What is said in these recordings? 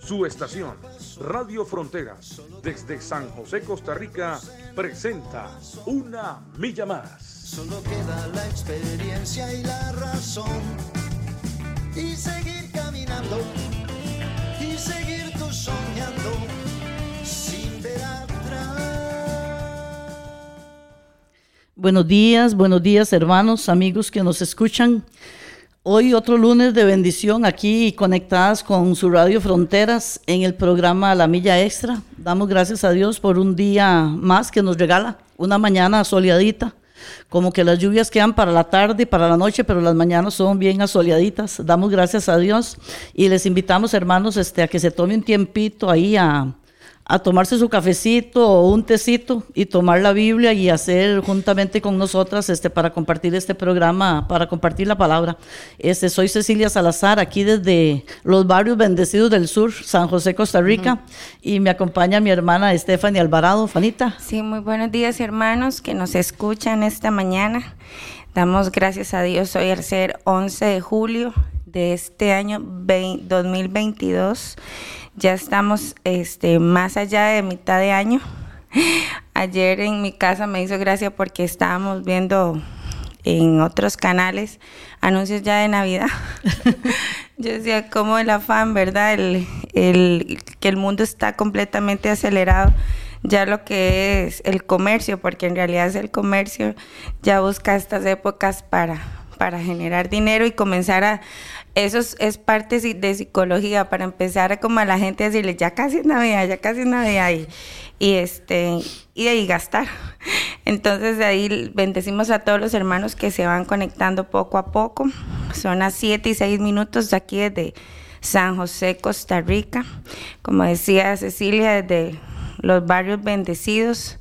Su estación, Radio Fronteras, desde San José, Costa Rica, presenta Una Milla Más. Solo queda la experiencia y la razón. Y seguir caminando, y seguir tú soñando, sin ver atrás. Buenos días, buenos días hermanos, amigos que nos escuchan. Hoy otro lunes de bendición aquí conectadas con su Radio Fronteras en el programa La Milla Extra. Damos gracias a Dios por un día más que nos regala, una mañana soleadita. Como que las lluvias quedan para la tarde y para la noche, pero las mañanas son bien asoleaditas. Damos gracias a Dios y les invitamos, hermanos, este, a que se tome un tiempito ahí a, a tomarse su cafecito o un tecito y tomar la Biblia y hacer juntamente con nosotras este para compartir este programa, para compartir la palabra. Este soy Cecilia Salazar aquí desde los barrios bendecidos del sur, San José, Costa Rica, y me acompaña mi hermana Stephanie Alvarado, Fanita. Sí, muy buenos días hermanos que nos escuchan esta mañana. Damos gracias a Dios hoy al ser 11 de julio de este año 2022 ya estamos este, más allá de mitad de año. Ayer en mi casa me hizo gracia porque estábamos viendo en otros canales anuncios ya de Navidad. Yo decía, como el afán, ¿verdad? El, el, que el mundo está completamente acelerado. Ya lo que es el comercio, porque en realidad es el comercio, ya busca estas épocas para, para generar dinero y comenzar a, eso es, parte de psicología para empezar a como a la gente decirle ya casi es Navidad, ya casi es Navidad y, y este y de ahí gastar. Entonces de ahí bendecimos a todos los hermanos que se van conectando poco a poco. Son las 7 y 6 minutos de aquí desde San José, Costa Rica. Como decía Cecilia, desde los barrios bendecidos.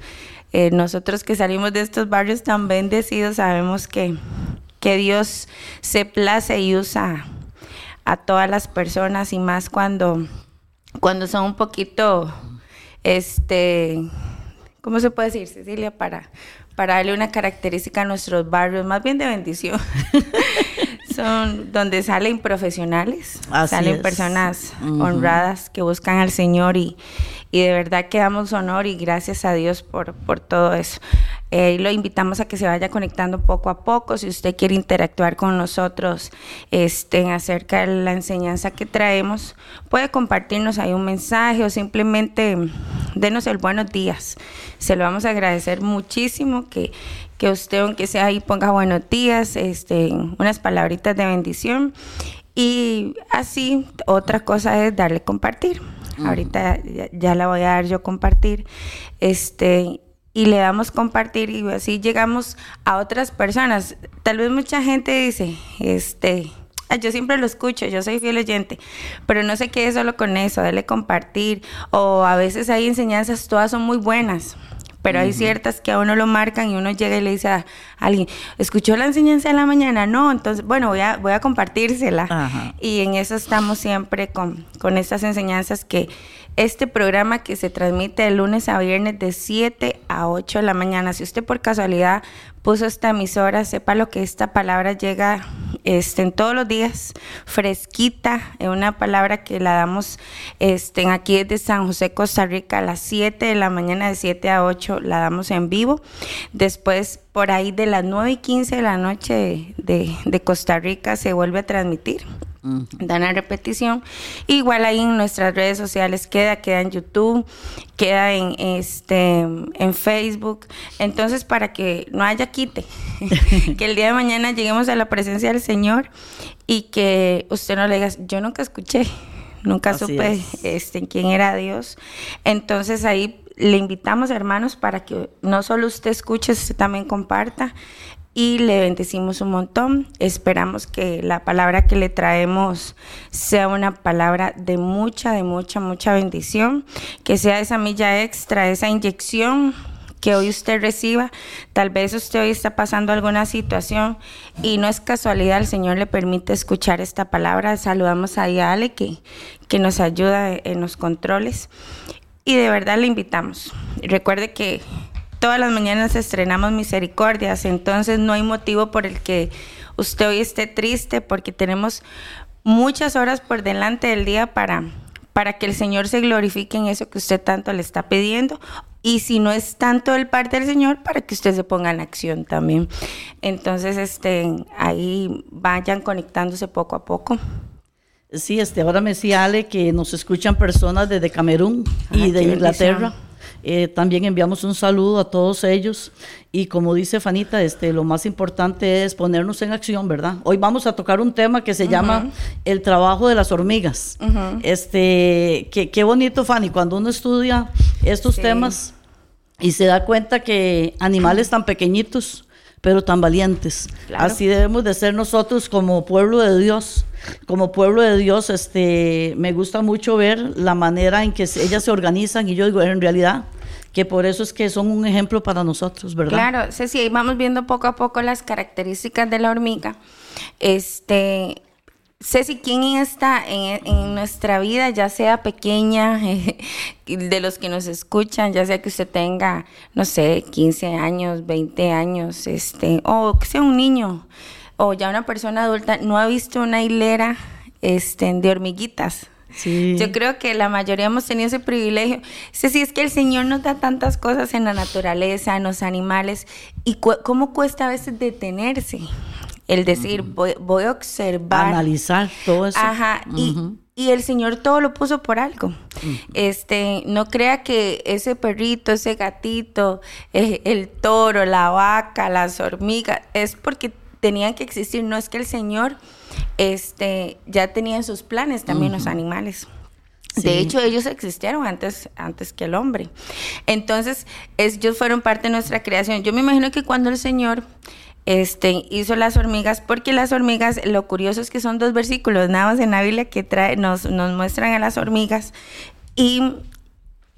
Eh, nosotros que salimos de estos barrios tan bendecidos sabemos que, que Dios se place y usa a todas las personas y más cuando, cuando son un poquito, este, ¿cómo se puede decir, Cecilia? Para, para darle una característica a nuestros barrios, más bien de bendición. son donde salen profesionales, salen personas honradas que buscan al Señor y, y de verdad que damos honor y gracias a Dios por, por todo eso. Eh, lo invitamos a que se vaya conectando poco a poco. Si usted quiere interactuar con nosotros este, acerca de la enseñanza que traemos, puede compartirnos ahí un mensaje o simplemente denos el buenos días. Se lo vamos a agradecer muchísimo que, que usted, aunque sea ahí, ponga buenos días, este, unas palabritas de bendición. Y así, otra cosa es darle compartir. Ahorita ya, ya, la voy a dar yo compartir. Este, y le damos compartir y así llegamos a otras personas. Tal vez mucha gente dice, este, yo siempre lo escucho, yo soy fiel oyente, pero no qué es solo con eso, darle compartir. O a veces hay enseñanzas, todas son muy buenas, pero hay ciertas que a uno lo marcan y uno llega y le dice a alguien, ¿escuchó la enseñanza de la mañana? No, entonces, bueno, voy a, voy a compartírsela. Y en eso estamos siempre con, con estas enseñanzas que este programa que se transmite de lunes a viernes de 7 a 8 de la mañana. Si usted por casualidad puso esta emisora, sepa lo que esta palabra llega este, en todos los días, fresquita, es una palabra que la damos este, aquí desde San José, Costa Rica, a las 7 de la mañana, de 7 a 8, la damos en vivo. Después, por ahí de las 9 y 15 de la noche de, de Costa Rica, se vuelve a transmitir dan la repetición. Igual ahí en nuestras redes sociales queda, queda en YouTube, queda en este en Facebook. Entonces, para que no haya quite, que el día de mañana lleguemos a la presencia del Señor y que usted no le diga, yo nunca escuché, nunca supe este, quién era Dios. Entonces ahí le invitamos, hermanos, para que no solo usted escuche, usted también comparta y le bendecimos un montón. Esperamos que la palabra que le traemos sea una palabra de mucha, de mucha, mucha bendición, que sea esa milla extra, esa inyección que hoy usted reciba. Tal vez usted hoy está pasando alguna situación y no es casualidad, el Señor le permite escuchar esta palabra. Saludamos a Ale que, que nos ayuda en los controles y de verdad le invitamos. Recuerde que todas las mañanas estrenamos misericordias, entonces no hay motivo por el que usted hoy esté triste porque tenemos muchas horas por delante del día para, para que el Señor se glorifique en eso que usted tanto le está pidiendo. Y si no es tanto el parte del Señor, para que usted se ponga en acción también. Entonces, este, ahí vayan conectándose poco a poco. Sí, este, ahora me decía Ale que nos escuchan personas desde Camerún y de Inglaterra. Eh, también enviamos un saludo a todos ellos y como dice Fanita, este, lo más importante es ponernos en acción, ¿verdad? Hoy vamos a tocar un tema que se llama el trabajo de las hormigas. Este, qué, bonito, Fanny, cuando uno estudia estos temas y se da cuenta que animales tan pequeñitos pero tan valientes. Así debemos de ser nosotros como pueblo de Dios. Como pueblo de Dios, este, me gusta mucho ver la manera en que ellas se organizan y yo digo, en realidad, que por eso es que son un ejemplo para nosotros, ¿verdad? Claro, sí, vamos viendo poco a poco las características de la hormiga. Este, Ceci, ¿quién está en, nuestra vida, ya sea pequeña, de los que nos escuchan, ya sea que usted tenga, no sé, 15 años, 20 años, este, o que sea un niño, o ya una persona adulta, no ha visto una hilera este, de hormiguitas? Sí. Yo creo que la mayoría hemos tenido ese privilegio. Ceci, es que el Señor nos da tantas cosas en la naturaleza, en los animales, y cómo cuesta a veces detenerse el decir, voy, a observar. Analizar todo eso. Ajá, y, el Señor todo lo puso por algo. Este, no crea que ese perrito, ese gatito, eh, el toro, la vaca, las hormigas, es porque tenían que existir, no es que el Señor este, ya tenía en sus planes también los animales. De hecho, ellos existieron antes, antes que el hombre. Entonces, ellos fueron parte de nuestra creación. Yo me imagino que cuando el Señor este, hizo las hormigas, porque las hormigas, lo curioso es que son dos versículos, nada más en la Biblia que trae, nos, nos muestran a las hormigas. Y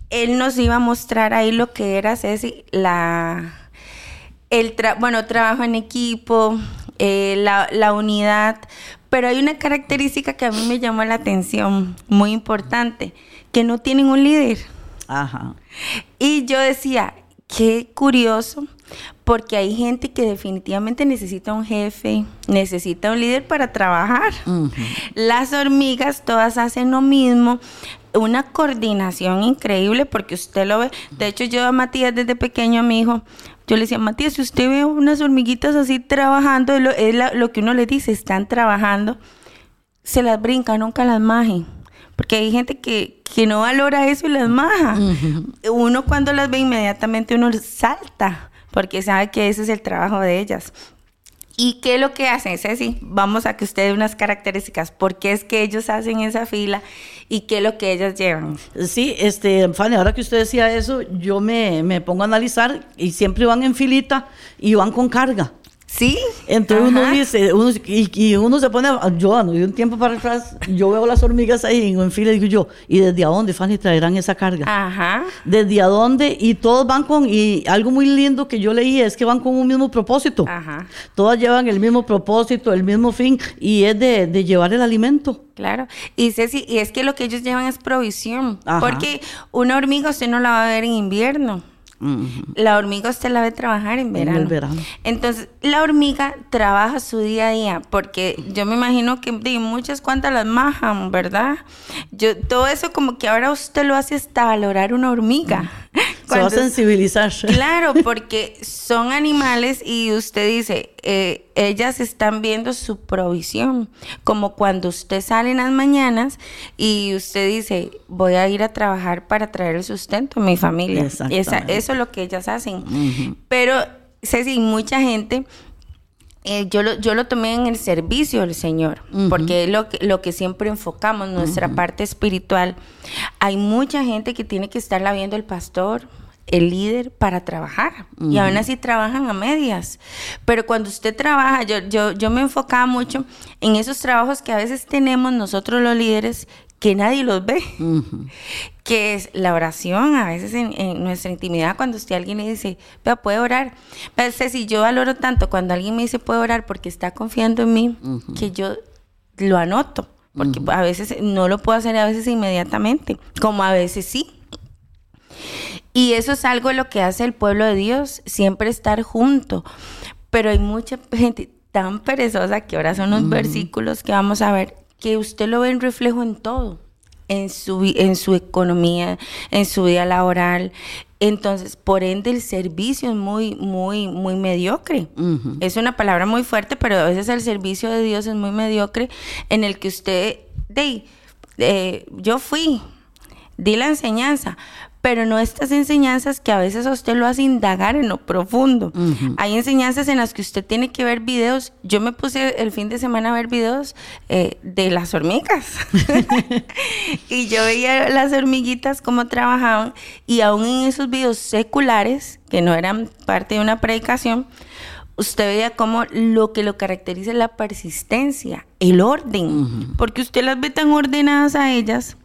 él nos iba a mostrar ahí lo que era, Ceci, la, el bueno, trabajo en equipo, eh, la, la unidad, pero hay una característica que a mí me llamó la atención, muy importante, que no tienen un líder. Ajá. Y yo decía, qué curioso, porque hay gente que definitivamente necesita un jefe, necesita un líder para trabajar. Las hormigas todas hacen lo mismo, una coordinación increíble porque usted lo ve. De hecho, yo a Matías desde pequeño, a mi hijo, yo le decía, Matías, si usted ve unas hormiguitas así trabajando, es lo, lo que uno le dice, están trabajando, se las brinca, nunca las majen. Porque hay gente que, que no valora eso y las maja. Uno cuando las ve inmediatamente uno salta, porque sabe que ese es el trabajo de ellas. ¿Y qué es lo que hacen, Ceci? Vamos a que usted dé unas características. ¿Por qué es que ellos hacen esa fila y qué es lo que ellas llevan? Sí, este, Fanny, ahora que usted decía eso, yo me, me pongo a analizar y siempre van en filita y van con carga. Sí. Entonces uno dice, uno, y, uno se pone, yo de un tiempo para atrás, yo veo las hormigas ahí en, fila y digo yo, ¿y desde a dónde, Fanny, traerán esa carga? Ajá. ¿Desde a dónde? Y todos van con, y algo muy lindo que yo leí es que van con un mismo propósito. Ajá. Todas llevan el mismo propósito, el mismo fin, y es de, de llevar el alimento. Claro. Y Ceci, y es que lo que ellos llevan es provisión. Porque una hormiga usted no la va a ver en invierno. La hormiga usted la ve trabajar en verano. En verano. Entonces, la hormiga trabaja su día a día, porque yo me imagino que de muchas cuantas las majan, ¿verdad? Yo, todo eso como que ahora usted lo hace hasta valorar una hormiga. Se va a sensibilizar. Claro, porque son animales y usted dice, eh, ellas están viendo su provisión, como cuando usted sale en las mañanas y usted dice, voy a ir a trabajar para traer el sustento a mi familia. Esa, eso es lo que ellas hacen. Pero, Ceci, mucha gente eh, yo, lo, yo lo tomé en el servicio del Señor, porque es lo que, lo que siempre enfocamos, nuestra parte espiritual. Hay mucha gente que tiene que estarla viendo el pastor, el líder para trabajar. Y aún así trabajan a medias. Pero cuando usted trabaja, yo, yo, yo me enfocaba mucho en esos trabajos que a veces tenemos nosotros los líderes que nadie los ve, que es la oración, a veces en, nuestra intimidad, cuando usted alguien le dice, vea, puede orar. Pero si yo valoro tanto cuando alguien me dice, puede orar porque está confiando en mí, que yo lo anoto, porque a veces no lo puedo hacer, a veces inmediatamente, como a veces sí. Y eso es algo lo que hace el pueblo de Dios, siempre estar junto. Pero hay mucha gente tan perezosa que ahora son los versículos que vamos a ver que usted lo ve en reflejo en todo, en su, en su economía, en su vida laboral. Entonces, por ende, el servicio es muy, muy, muy mediocre. Es una palabra muy fuerte, pero a veces el servicio de Dios es muy mediocre en el que usted, de, eh, yo fui, di la enseñanza, pero no estas enseñanzas que a veces a usted lo hace indagar en lo profundo. Hay enseñanzas en las que usted tiene que ver videos. Yo me puse el fin de semana a ver videos eh, de las hormigas y yo veía las hormiguitas cómo trabajaban y aún en esos videos seculares, que no eran parte de una predicación, usted veía cómo lo que lo caracteriza es la persistencia, el orden, porque usted las ve tan ordenadas a ellas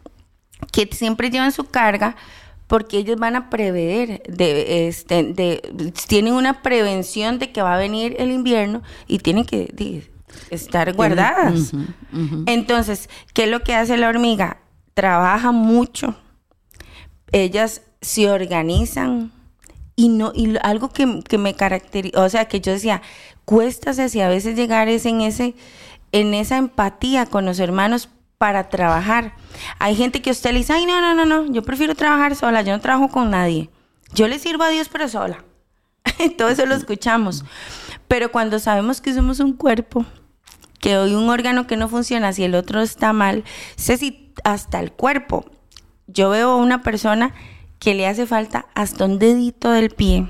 que siempre llevan su carga, porque ellos van a prever, de, este, de, tienen una prevención de que va a venir el invierno y tienen que estar guardadas. Entonces, ¿qué es lo que hace la hormiga? Trabaja mucho, ellas se organizan y no y algo que, que me caracteriza, o sea, que yo decía, cuesta si a veces llegar es en ese en esa empatía con los hermanos para trabajar. Hay gente que usted le dice, ay, no, no, no, no, yo prefiero trabajar sola, yo no trabajo con nadie. Yo le sirvo a Dios, pero sola. Todo eso lo escuchamos. Pero cuando sabemos que somos un cuerpo, que hoy un órgano que no funciona, si el otro está mal, sé si hasta el cuerpo. Yo veo una persona que le hace falta hasta un dedito del pie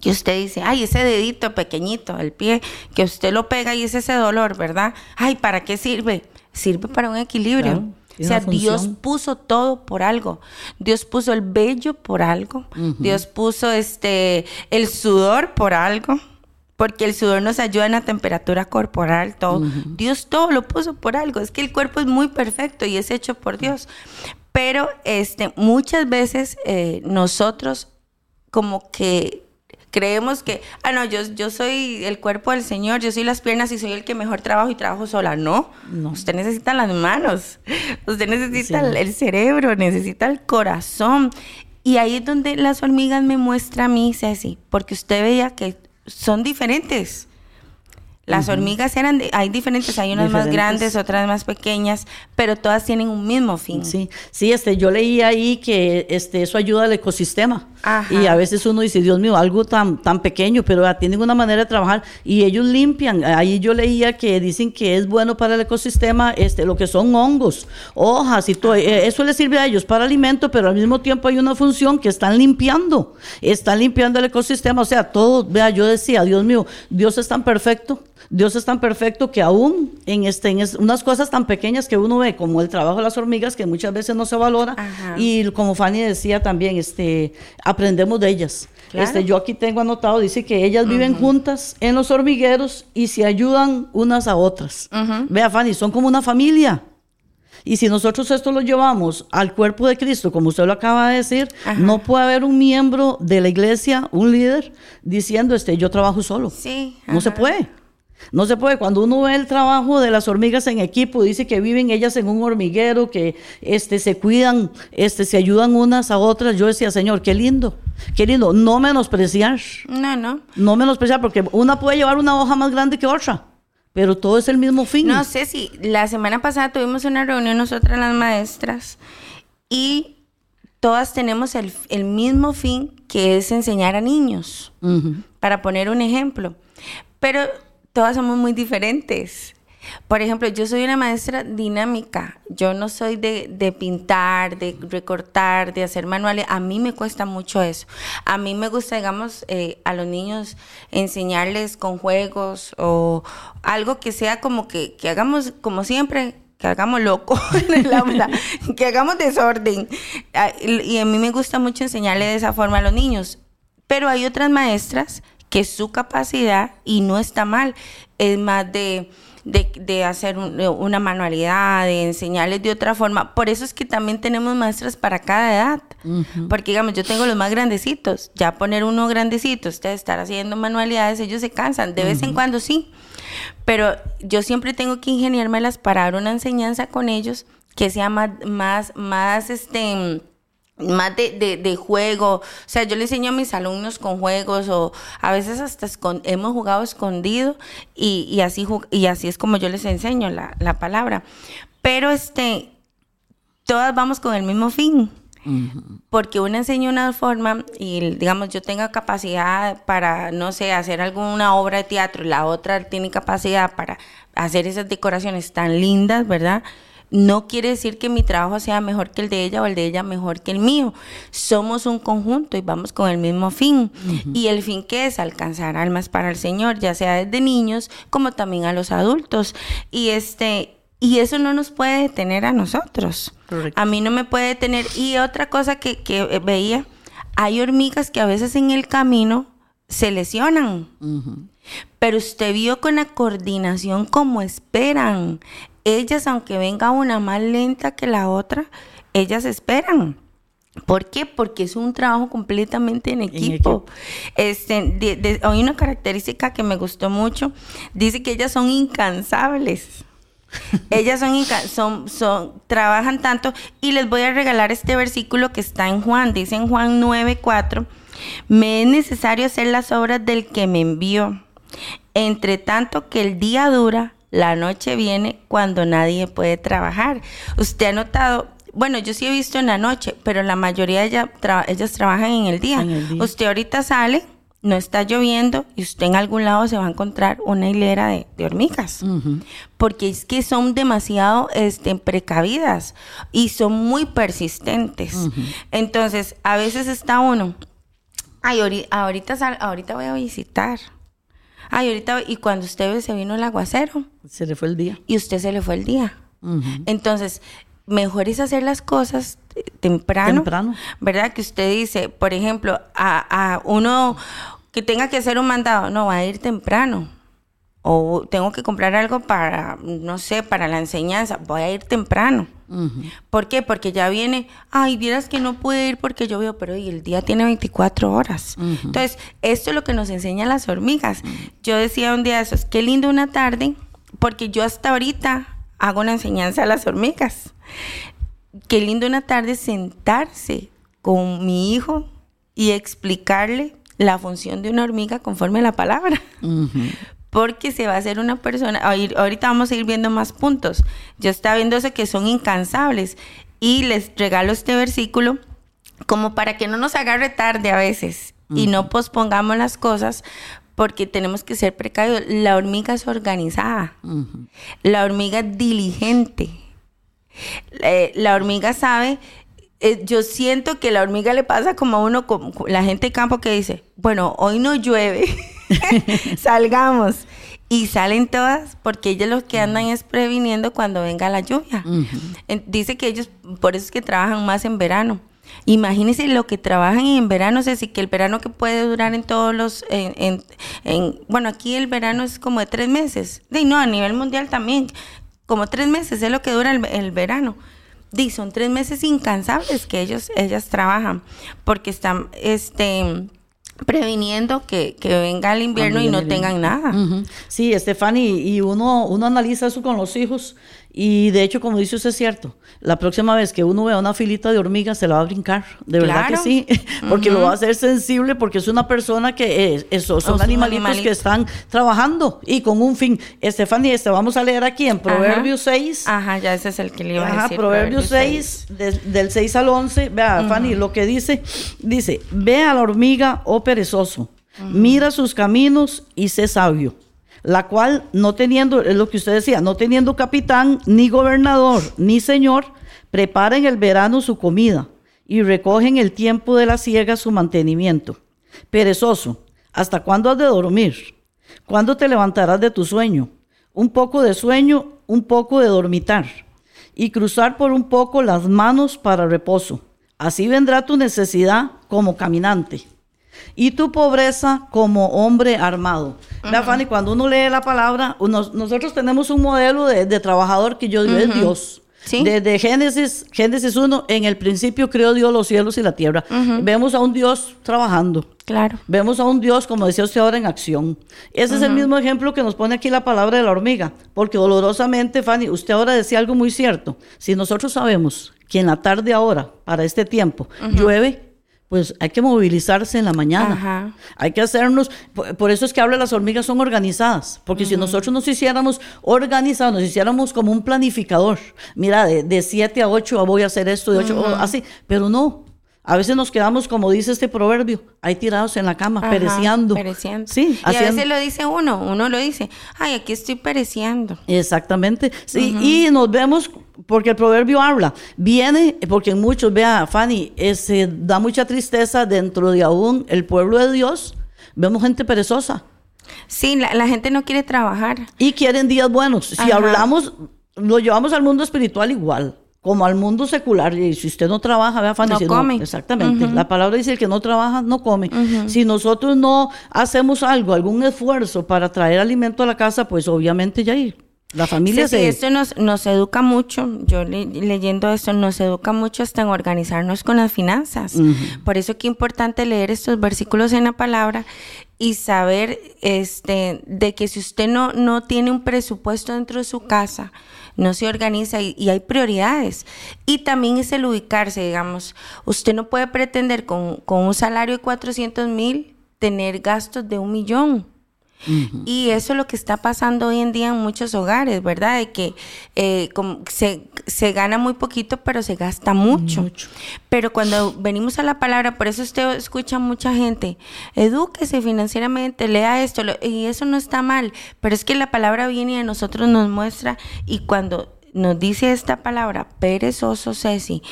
que usted dice, ay, ese dedito pequeñito, el pie, que usted lo pega y es ese dolor, ¿verdad? Ay, ¿para qué sirve? sirve para un equilibrio. O sea, Dios puso todo por algo. Dios puso el vello por algo. Dios puso este el sudor por algo. Porque el sudor nos ayuda en la temperatura corporal, todo. Dios todo lo puso por algo. Es que el cuerpo es muy perfecto y es hecho por Dios. Pero este, muchas veces eh, nosotros como que creemos que, ah, no, yo, yo soy el cuerpo del Señor, yo soy las piernas y soy el que mejor trabajo y trabajo sola. No, no. usted necesita las manos, usted necesita el, cerebro, necesita el corazón. Y ahí es donde las hormigas me muestra a mí, Ceci, porque usted veía que son diferentes. Las hormigas eran, hay diferentes, hay unas más grandes, otras más pequeñas, pero todas tienen un mismo fin. Sí, sí, este, yo leí ahí que este, eso ayuda al ecosistema. Y a veces uno dice, Dios mío, algo tan, tan pequeño, pero tienen una manera de trabajar y ellos limpian. Ahí yo leía que dicen que es bueno para el ecosistema este, lo que son hongos, hojas y todo. Eh, eso les sirve a ellos para alimento, pero al mismo tiempo hay una función que están limpiando. Están limpiando el ecosistema. O sea, todo, vea, yo decía, Dios mío, Dios es tan perfecto Dios es tan perfecto que aún en, este, en unas cosas tan pequeñas que uno ve, como el trabajo de las hormigas, que muchas veces no se valora, y como Fanny decía también, este, aprendemos de ellas. Este, yo aquí tengo anotado, dice que ellas viven juntas en los hormigueros y se ayudan unas a otras. Vea, Fanny, son como una familia. Y si nosotros esto lo llevamos al cuerpo de Cristo, como usted lo acaba de decir, no puede haber un miembro de la iglesia, un líder, diciendo, este, yo trabajo solo. Sí. No se puede. No se puede. Cuando uno ve el trabajo de las hormigas en equipo, dice que viven ellas en un hormiguero, que este, se cuidan, este, se ayudan unas a otras. Yo decía, Señor, qué lindo, qué lindo. No menospreciar. No, no. No menospreciar, porque una puede llevar una hoja más grande que otra. Pero todo es el mismo fin. No sé si la semana pasada tuvimos una reunión nosotras las maestras y todas tenemos el, mismo fin que es enseñar a niños, para poner un ejemplo. Pero todas somos muy diferentes. Por ejemplo, yo soy una maestra dinámica. Yo no soy de, pintar, de recortar, de hacer manuales. A mí me cuesta mucho eso. A mí me gusta, digamos, eh, a los niños enseñarles con juegos o algo que sea como que, que hagamos como siempre, que hagamos loco en el aula, que hagamos desorden. Ah, y a mí me gusta mucho enseñarle de esa forma a los niños. Pero hay otras maestras que su capacidad, y no está mal, es más de de, de hacer un- una manualidad, de enseñarles de otra forma. Por eso es que también tenemos maestras para cada edad. Porque, digamos, yo tengo los más grandecitos. Ya poner uno grandecito, usted estar haciendo manualidades, ellos se cansan. De vez en cuando sí. Pero yo siempre tengo que ingeniármelas para dar una enseñanza con ellos que sea más, más, más, este más de, de, de juego. O sea, yo le enseño a mis alumnos con juegos o a veces hasta escon- hemos jugado escondido y, y así, y así es como yo les enseño la, la palabra. Pero este, todas vamos con el mismo fin. Porque una enseña una forma y digamos yo tenga capacidad para, no sé, hacer alguna obra de teatro y la otra tiene capacidad para hacer esas decoraciones tan lindas, ¿verdad? No quiere decir que mi trabajo sea mejor que el de ella o el de ella mejor que el mío. Somos un conjunto y vamos con el mismo fin. Y el fin que es alcanzar almas para el Señor, ya sea desde niños como también a los adultos. Y este y eso no nos puede detener a nosotros. Correcto. A mí no me puede detener. Y otra cosa que, que, eh, veía, hay hormigas que a veces en el camino se lesionan. Pero usted vio con la coordinación como esperan. Ellas, aunque venga una más lenta que la otra, ellas esperan. ¿Por qué? Porque es un trabajo completamente en equipo. equipo. Este, de- de- hay una característica que me gustó mucho. Dice que ellas son incansables. Ellas son, son, son, trabajan tanto y les voy a regalar este versículo que está en Juan, dice en Juan 9:4, me es necesario hacer las obras del que me envió. Entre tanto que el día dura, la noche viene cuando nadie puede trabajar. Usted ha notado, bueno, yo sí he visto en la noche, pero la mayoría de ellas, tra- ellas trabajan en el día. En el día. Usted ahorita sale, no está lloviendo y usted en algún lado se va a encontrar una hilera de, de hormigas. Porque es que son demasiado este, precavidas y son muy persistentes. Entonces, a veces está uno, ay, ahorita, sal- ahorita voy a visitar. Ay, ahorita, voy-". y cuando usted se vino el aguacero Se le fue el día. y usted se le fue el día. Entonces, mejor es hacer las cosas eh, temprano. Temprano. ¿Verdad? Que usted dice, por ejemplo, a, a uno que tenga que hacer un mandado, no, va a ir temprano. O tengo que comprar algo para, no sé, para la enseñanza, voy a ir temprano. ¿Por qué? Porque ya viene, ay, vieras que no pude ir porque yo veo, pero y el día tiene 24 horas. Entonces, esto es lo que nos enseñan las hormigas. Yo decía un día de esos, qué lindo una tarde, porque yo hasta ahorita hago una enseñanza a las hormigas. Qué lindo una tarde sentarse con mi hijo y explicarle la función de una hormiga conforme a la palabra. Porque se va a hacer una persona, ahori- ahorita vamos a ir viendo más puntos. Yo estaba viendo eso que son incansables y les regalo este versículo como para que no nos agarre tarde a veces y no pospongamos las cosas porque tenemos que ser precavidos. La hormiga es organizada. La hormiga es diligente. Eh, la hormiga sabe, eh, yo siento que la hormiga le pasa como a uno, como la gente de campo que dice, bueno, hoy no llueve, salgamos. Y salen todas porque ellos lo que andan es previniendo cuando venga la lluvia. Dice que ellos, por eso es que trabajan más en verano. Imagínense lo que trabajan en verano, es decir, que el verano que puede durar en todos los, en, en- en- bueno, aquí el verano es como de tres meses. Y no, a nivel mundial también, como tres meses es lo que dura el, el verano. Y son tres meses incansables que ellos, ellas trabajan, porque están, este, previniendo que, que venga el invierno y no tengan nada. Sí, Estefani, y uno, uno analiza eso con los hijos y de hecho, como dice usted, es cierto, la próxima vez que uno vea una filita de hormigas se la va a brincar, de verdad que sí, porque lo va a hacer sensible porque es una persona que es, eso, son animalitos animalito. que están trabajando y con un fin. Estefani, este, vamos a leer aquí en Proverbios 6. Ajá, ya ese es el que le iba a Ajá, decir. Proverbios 6, de- del 6 al 11. Vea, Fanny, lo que dice, dice, ve a la hormiga, oh perezoso, mira sus caminos y sé sabio, la cual no teniendo, es lo que usted decía, no teniendo capitán, ni gobernador, ni señor, prepara en el verano su comida y recoge en el tiempo de la siega su mantenimiento. Perezoso, ¿hasta cuándo has de dormir? ¿Cuándo te levantarás de tu sueño? Un poco de sueño, un poco de dormitar, y cruzar por un poco las manos para reposo. Así vendrá tu necesidad como caminante. Y tu pobreza como hombre armado. Vea, Fanny, cuando uno lee la palabra, uno- nosotros tenemos un modelo de, de trabajador que yo digo es Dios. Sí. Desde Génesis, Génesis 1, en el principio creó Dios los cielos y la tierra. Vemos a un Dios trabajando. Claro. Vemos a un Dios, como decía usted ahora, en acción. Ese es el mismo ejemplo que nos pone aquí la palabra de la hormiga. Porque dolorosamente, Fanny, usted ahora decía algo muy cierto. Si nosotros sabemos que en la tarde ahora, para este tiempo, llueve, pues hay que movilizarse en la mañana. Ajá. Hay que hacernos, por, por eso es que habla las hormigas son organizadas, porque si nosotros nos hiciéramos organizados, nos hiciéramos como un planificador, mira, de 7 a 8 voy a hacer esto, de 8, así, pero no. A veces nos quedamos, como dice este proverbio, ahí tirados en la cama, Ajá, pereciando. pereciendo. Sí, y a veces lo dice uno, uno lo dice, ay, aquí estoy pereciendo. Exactamente. Sí, y nos vemos porque el proverbio habla. Viene, porque muchos, vea, Fanny, se da mucha tristeza dentro de aún el pueblo de Dios. Vemos gente perezosa Sí, la, la gente no quiere trabajar. y quieren días buenos. Si Ajá. hablamos, lo llevamos al mundo espiritual igual. Como al mundo secular, y si usted no trabaja, vea, Fanny, No si come. exactamente. La palabra dice: el que no trabaja, no come. Si nosotros no hacemos algo, algún esfuerzo para traer alimento a la casa, pues obviamente ya ahí la familia Sí, sí, se. esto nos, nos educa mucho, yo le- leyendo esto, nos educa mucho hasta en organizarnos con las finanzas. Por eso que es importante leer estos versículos en la palabra y saber este, de que si usted no, no tiene un presupuesto dentro de su casa, no se organiza y, hay prioridades. Y también es el ubicarse, digamos. Usted no puede pretender con, con un salario de 400 mil tener gastos de un millón. Y eso es lo que está pasando hoy en día en muchos hogares, ¿verdad? De que eh, se, se gana muy poquito, pero se gasta mucho. Pero cuando venimos a la palabra, por eso usted escucha a mucha gente, edúquese financieramente, lea esto, lo- y eso no está mal, pero es que la palabra viene y a nosotros nos muestra, y cuando nos dice esta palabra, perezoso Ceci,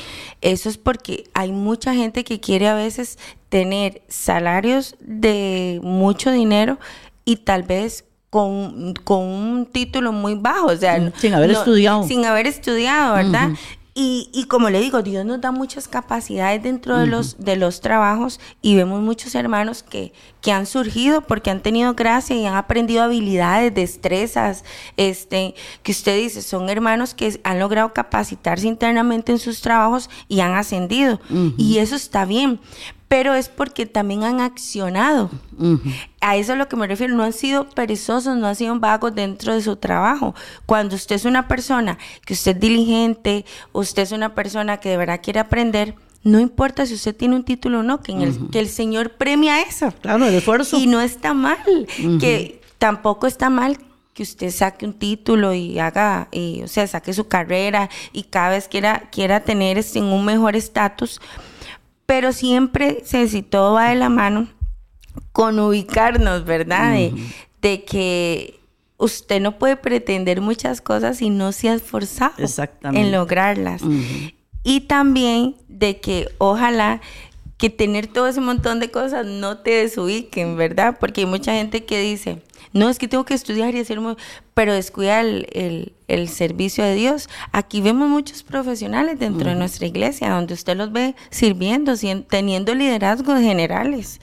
eso es porque hay mucha gente que quiere a veces tener salarios de mucho dinero y tal vez con, con un título muy bajo, o sea, Mm, sin haber estudiado. Sin haber estudiado, ¿verdad? Y, y como le digo, Dios nos da muchas capacidades dentro de, los, de los trabajos y vemos muchos hermanos que, que han surgido porque han tenido gracia y han aprendido habilidades, destrezas, este, que usted dice, son hermanos que han logrado capacitarse internamente en sus trabajos y han ascendido. Y eso está bien, pero es porque también han accionado. A eso es lo que me refiero, no han sido perezosos, no han sido vagos dentro de su trabajo. Cuando usted es una persona que usted es diligente, usted es una persona que de verdad quiere aprender, no importa si usted tiene un título o no, que, en el, que el Señor premia eso. Claro, el esfuerzo. Y no está mal, que tampoco está mal que usted saque un título y haga, y, o sea, saque su carrera y cada vez quiera, quiera tener este, un mejor estatus, pero siempre se si todo va de la mano con ubicarnos, ¿verdad? De, de que usted no puede pretender muchas cosas si no se ha esforzado en lograrlas. Y también de que ojalá que tener todo ese montón de cosas no te desubiquen, ¿verdad? Porque hay mucha gente que dice, no, es que tengo que estudiar y hacer, mu-", pero descuida el, el- el servicio de Dios. Aquí vemos muchos profesionales dentro de nuestra iglesia, donde usted los ve sirviendo, teniendo liderazgos generales,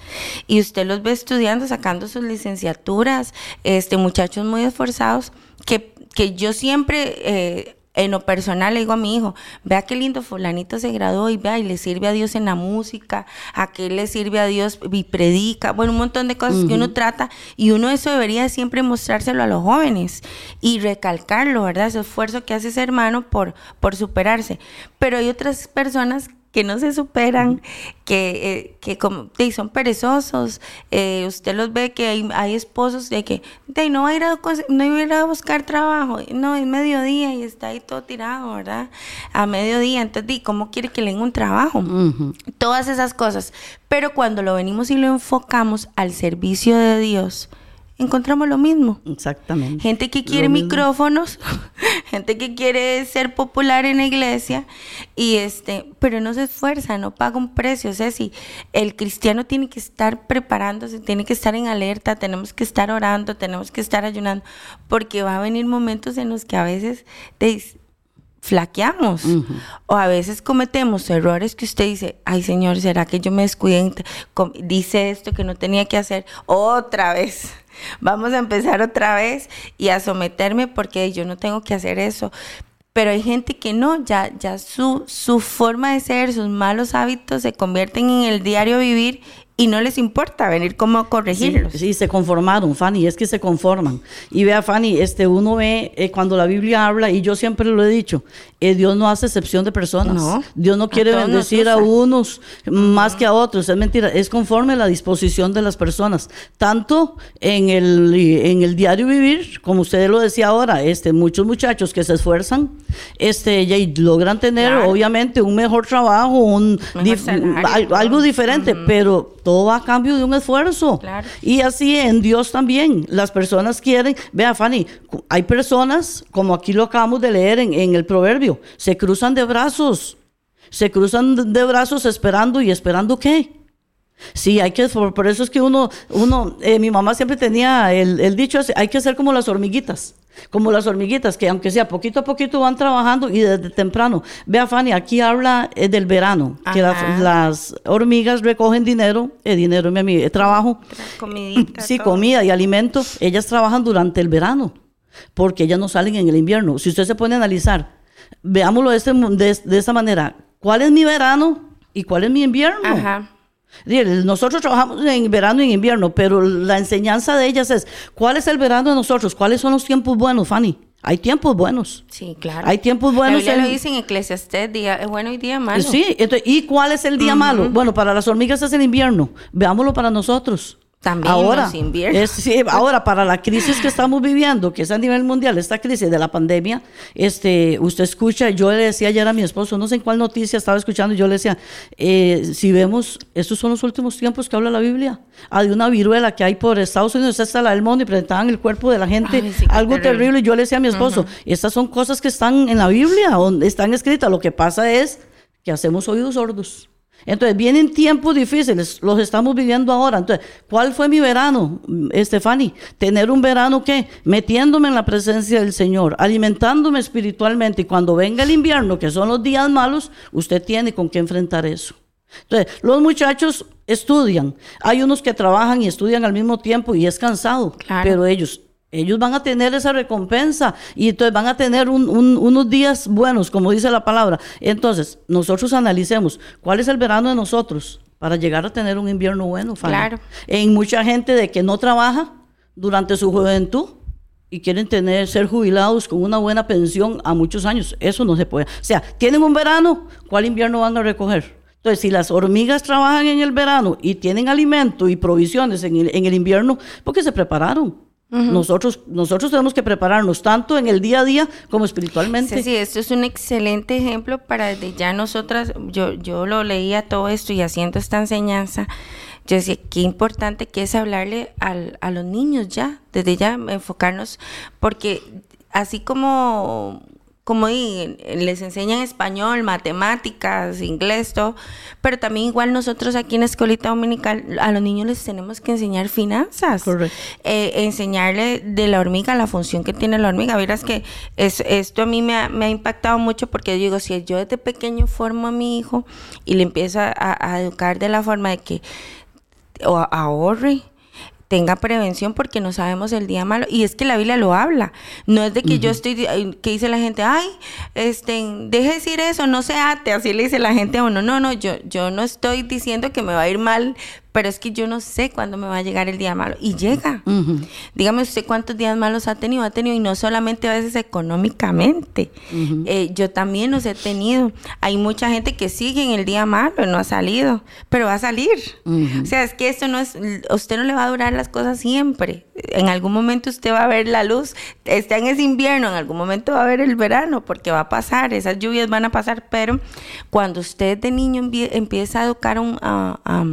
y usted los ve estudiando, sacando sus licenciaturas, este, muchachos muy esforzados, que, que yo siempre... eh, en lo personal le digo a mi hijo, vea qué lindo fulanito se graduó y vea y le sirve a Dios en la música, a que le sirve a Dios y predica, bueno, un montón de cosas que uno trata y uno eso debería siempre mostrárselo a los jóvenes y recalcarlo, ¿verdad? Ese esfuerzo que hace ese hermano por, por superarse. Pero hay otras personas que no se superan, que, eh, que como son perezosos. eh, usted los ve que hay, hay esposos de que de, no, va a ir a, no a ir a buscar trabajo, no, es mediodía y está ahí todo tirado, ¿verdad? A mediodía, entonces, di, ¿cómo quiere que le den un trabajo? Todas esas cosas. Pero cuando lo venimos y lo enfocamos al servicio de Dios, encontramos lo mismo. Exactamente. Gente que quiere micrófonos, gente que quiere ser popular en la iglesia y este, pero no se esfuerza, no paga un precio, o sea, si el cristiano tiene que estar preparándose, tiene que estar en alerta, tenemos que estar orando, tenemos que estar ayunando, porque va a venir momentos en los que a veces te- flaqueamos. O a veces cometemos errores que usted dice, ay Señor, ¿será que yo me descuidé? Dice esto que no tenía que hacer otra vez. Vamos a empezar otra vez y a someterme porque yo no tengo que hacer eso. Pero hay gente que no, ya, ya su, su forma de ser, sus malos hábitos se convierten en el diario vivir y no les importa venir como a corregirlos. Sí, se conformaron, Fanny, es que se conforman. Y vea, Fanny, este, uno ve eh, cuando la Biblia habla, y yo siempre lo he dicho, eh, Dios no hace excepción de personas. No, Dios no quiere bendecir a unos más que a otros. Es mentira, es conforme a la disposición de las personas. Tanto en el, en el diario vivir, como usted lo decía ahora, este, muchos muchachos que se esfuerzan, este, y logran tener obviamente un mejor trabajo, un algo, diferente, pero todo va a cambio de un esfuerzo. Y así en Dios también. Las personas quieren, vea Fanny, hay personas, como aquí lo acabamos de leer en, en el proverbio, se cruzan de brazos, se cruzan de brazos esperando y esperando qué. Sí, hay que, por, eso es que uno, uno eh, mi mamá siempre tenía el, el dicho, hay que ser como las hormiguitas como las hormiguitas, que aunque sea poquito a poquito van trabajando y desde temprano. Vea, Fanny, aquí habla eh, del verano, que las, hormigas recogen dinero, el dinero, mi amiga, trabajo. sí, comida y alimento. Ellas trabajan durante el verano, porque ellas no salen en el invierno. Si usted se pone a analizar, veámoslo de, este, de, de esta manera. ¿Cuál es mi verano y cuál es mi invierno? Ajá. Nosotros trabajamos en verano y en invierno, pero la enseñanza de ellas es, ¿cuál es el verano de nosotros? ¿Cuáles son los tiempos buenos, Fanny? Hay tiempos buenos. Sí, claro. Hay tiempos buenos. Ya lo dice en Eclesiastés, día es bueno y día malo. Sí, ¿y cuál es el día malo? Bueno, para las hormigas es el invierno. Veámoslo para nosotros. También ahora, ahora, para la crisis que estamos viviendo, que es a nivel mundial, esta crisis de la pandemia, este, usted escucha, yo le decía ayer a mi esposo, no sé en cuál noticia estaba escuchando, yo le decía, eh, si vemos, estos son los últimos tiempos que habla la Biblia, hay una viruela que hay por Estados Unidos, está la del mundo y presentaban el cuerpo de la gente, algo terrible. y yo le decía a mi esposo, estas son cosas que están en la Biblia, están escritas, lo que pasa es que hacemos oídos sordos. Entonces, vienen tiempos difíciles, los estamos viviendo ahora. Entonces, ¿cuál fue mi verano, Estefani? Tener un verano que metiéndome en la presencia del Señor, alimentándome espiritualmente y cuando venga el invierno, que son los días malos, usted tiene con qué enfrentar eso. Entonces, los muchachos estudian. Hay unos que trabajan y estudian al mismo tiempo y es cansado, pero ellos ellos van a tener esa recompensa y entonces van a tener unos días buenos, como dice la palabra. Entonces, nosotros analicemos cuál es el verano de nosotros para llegar a tener un invierno bueno. Claro. En mucha gente de que no trabaja durante su juventud y quieren tener ser jubilados con una buena pensión a muchos años. Eso no se puede. O sea, tienen un verano, ¿cuál invierno van a recoger? Entonces, si las hormigas trabajan en el verano y tienen alimento y provisiones en el, en el invierno, porque se prepararon nosotros, nosotros tenemos que prepararnos tanto en el día a día como espiritualmente. Sí, sí, esto es un excelente ejemplo para desde ya nosotras, yo, yo lo leía todo esto y haciendo esta enseñanza, yo decía, qué importante que es hablarle al, a los niños ya, desde ya enfocarnos, porque así como como les enseñan español, matemáticas, inglés, todo, pero también igual nosotros aquí en la escuelita dominical a los niños les tenemos que enseñar finanzas, eh, enseñarle de la hormiga la función que tiene la hormiga. Verás que es, esto a mí me ha, me ha, impactado mucho porque yo digo, si yo desde pequeño formo a mi hijo y le empiezo a, a educar de la forma de que ahorre, tenga prevención porque no sabemos el día malo. Y es que la Biblia lo habla. No es de que yo estoy, que dice la gente, ay, este, deje decir eso, no se ate, así le dice la gente a uno. No, no, yo, yo no estoy diciendo que me va a ir mal pero es que yo no sé cuándo me va a llegar el día malo. Y llega. Dígame usted cuántos días malos ha tenido. Ha tenido, y no solamente a veces económicamente. Eh, yo también los he tenido. Hay mucha gente que sigue en el día malo, no ha salido, pero va a salir. O sea, es que esto no es, usted no le va a durar las cosas siempre. En algún momento usted va a ver la luz. Está en ese invierno, en algún momento va a ver el verano, porque va a pasar, esas lluvias van a pasar, pero cuando usted de niño empieza a educar un, a, a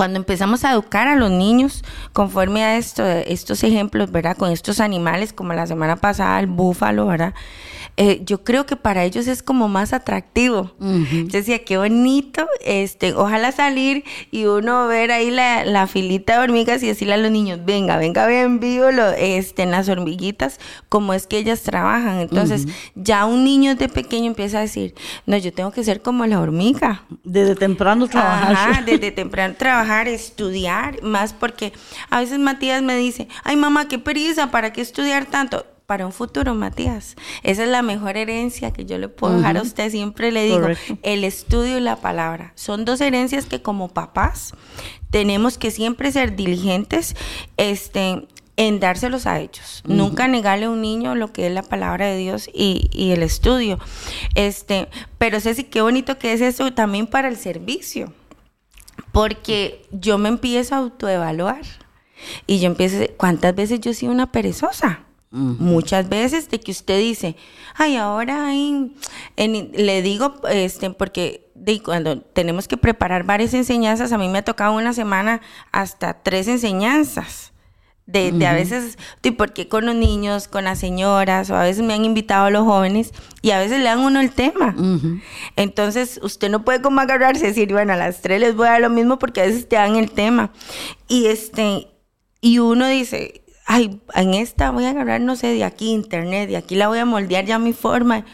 cuando empezamos a educar a los niños conforme a esto, estos ejemplos, ¿verdad? Con estos animales, como la semana pasada el búfalo, ¿verdad? Eh, yo creo que para ellos es como más atractivo. Yo decía, qué bonito, este, ojalá salir y uno ver ahí la, la filita de hormigas y decirle a los niños, venga, venga, ven vivo lo, este, en las hormiguitas, como es que ellas trabajan. Entonces, ya un niño de pequeño empieza a decir, no, yo tengo que ser como la hormiga. Desde temprano trabajar. Ajá, desde temprano trabajar, estudiar, más porque a veces Matías me dice, ay mamá, qué pereza, ¿para qué estudiar tanto? Para un futuro, Matías. Esa es la mejor herencia que yo le puedo dejar a usted. Siempre le digo, Correcto. el estudio y la palabra. Son dos herencias que como papás tenemos que siempre ser diligentes este, en dárselos a ellos. Nunca negarle a un niño lo que es la palabra de Dios y, y el estudio. Este, pero Ceci, qué bonito que es eso también para el servicio. Porque yo me empiezo a autoevaluar. Y yo empiezo, ¿cuántas veces yo he sido una perezosa? Muchas veces de que usted dice, ay, ahora ay, en- le digo, este, porque de, cuando tenemos que preparar varias enseñanzas, a mí me ha tocado una semana hasta tres enseñanzas. De, de a veces, de porque con los niños, con las señoras, o a veces me han invitado a los jóvenes y a veces le dan uno el tema. Entonces, usted no puede como agarrarse y decir, bueno, a las tres les voy a dar lo mismo porque a veces te dan el tema. Y este, y uno dice, ay, en esta voy a agarrar, no sé, de aquí internet, de aquí la voy a moldear ya mi forma.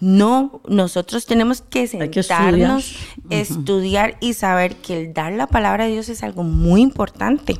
No, nosotros tenemos que sentarnos, estudiar. estudiar y saber que el dar la palabra de Dios es algo muy importante.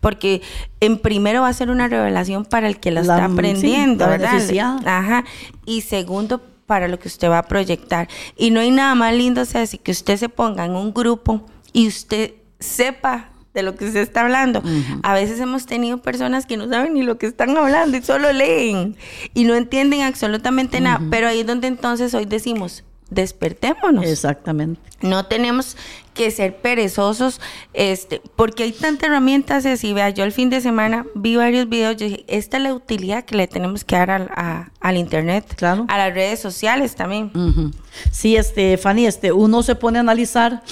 Porque en primero va a ser una revelación para el que la, La- está sí, aprendiendo, la ¿verdad? Ajá. Y segundo, para lo que usted va a proyectar. Y no hay nada más lindo, Ceci, que usted se ponga en un grupo y usted sepa de lo que usted está hablando. A veces hemos tenido personas que no saben ni lo que están hablando y solo leen y no entienden absolutamente nada. Pero ahí es donde entonces hoy decimos, despertémonos. Exactamente. No tenemos que ser perezosos, este, porque hay tantas herramientas así. Vea, yo el fin de semana vi varios videos, yo dije, esta es la utilidad que le tenemos que dar al, a- al internet, Claro. a las redes sociales también. Sí, este, Fanny, este, uno se pone a analizar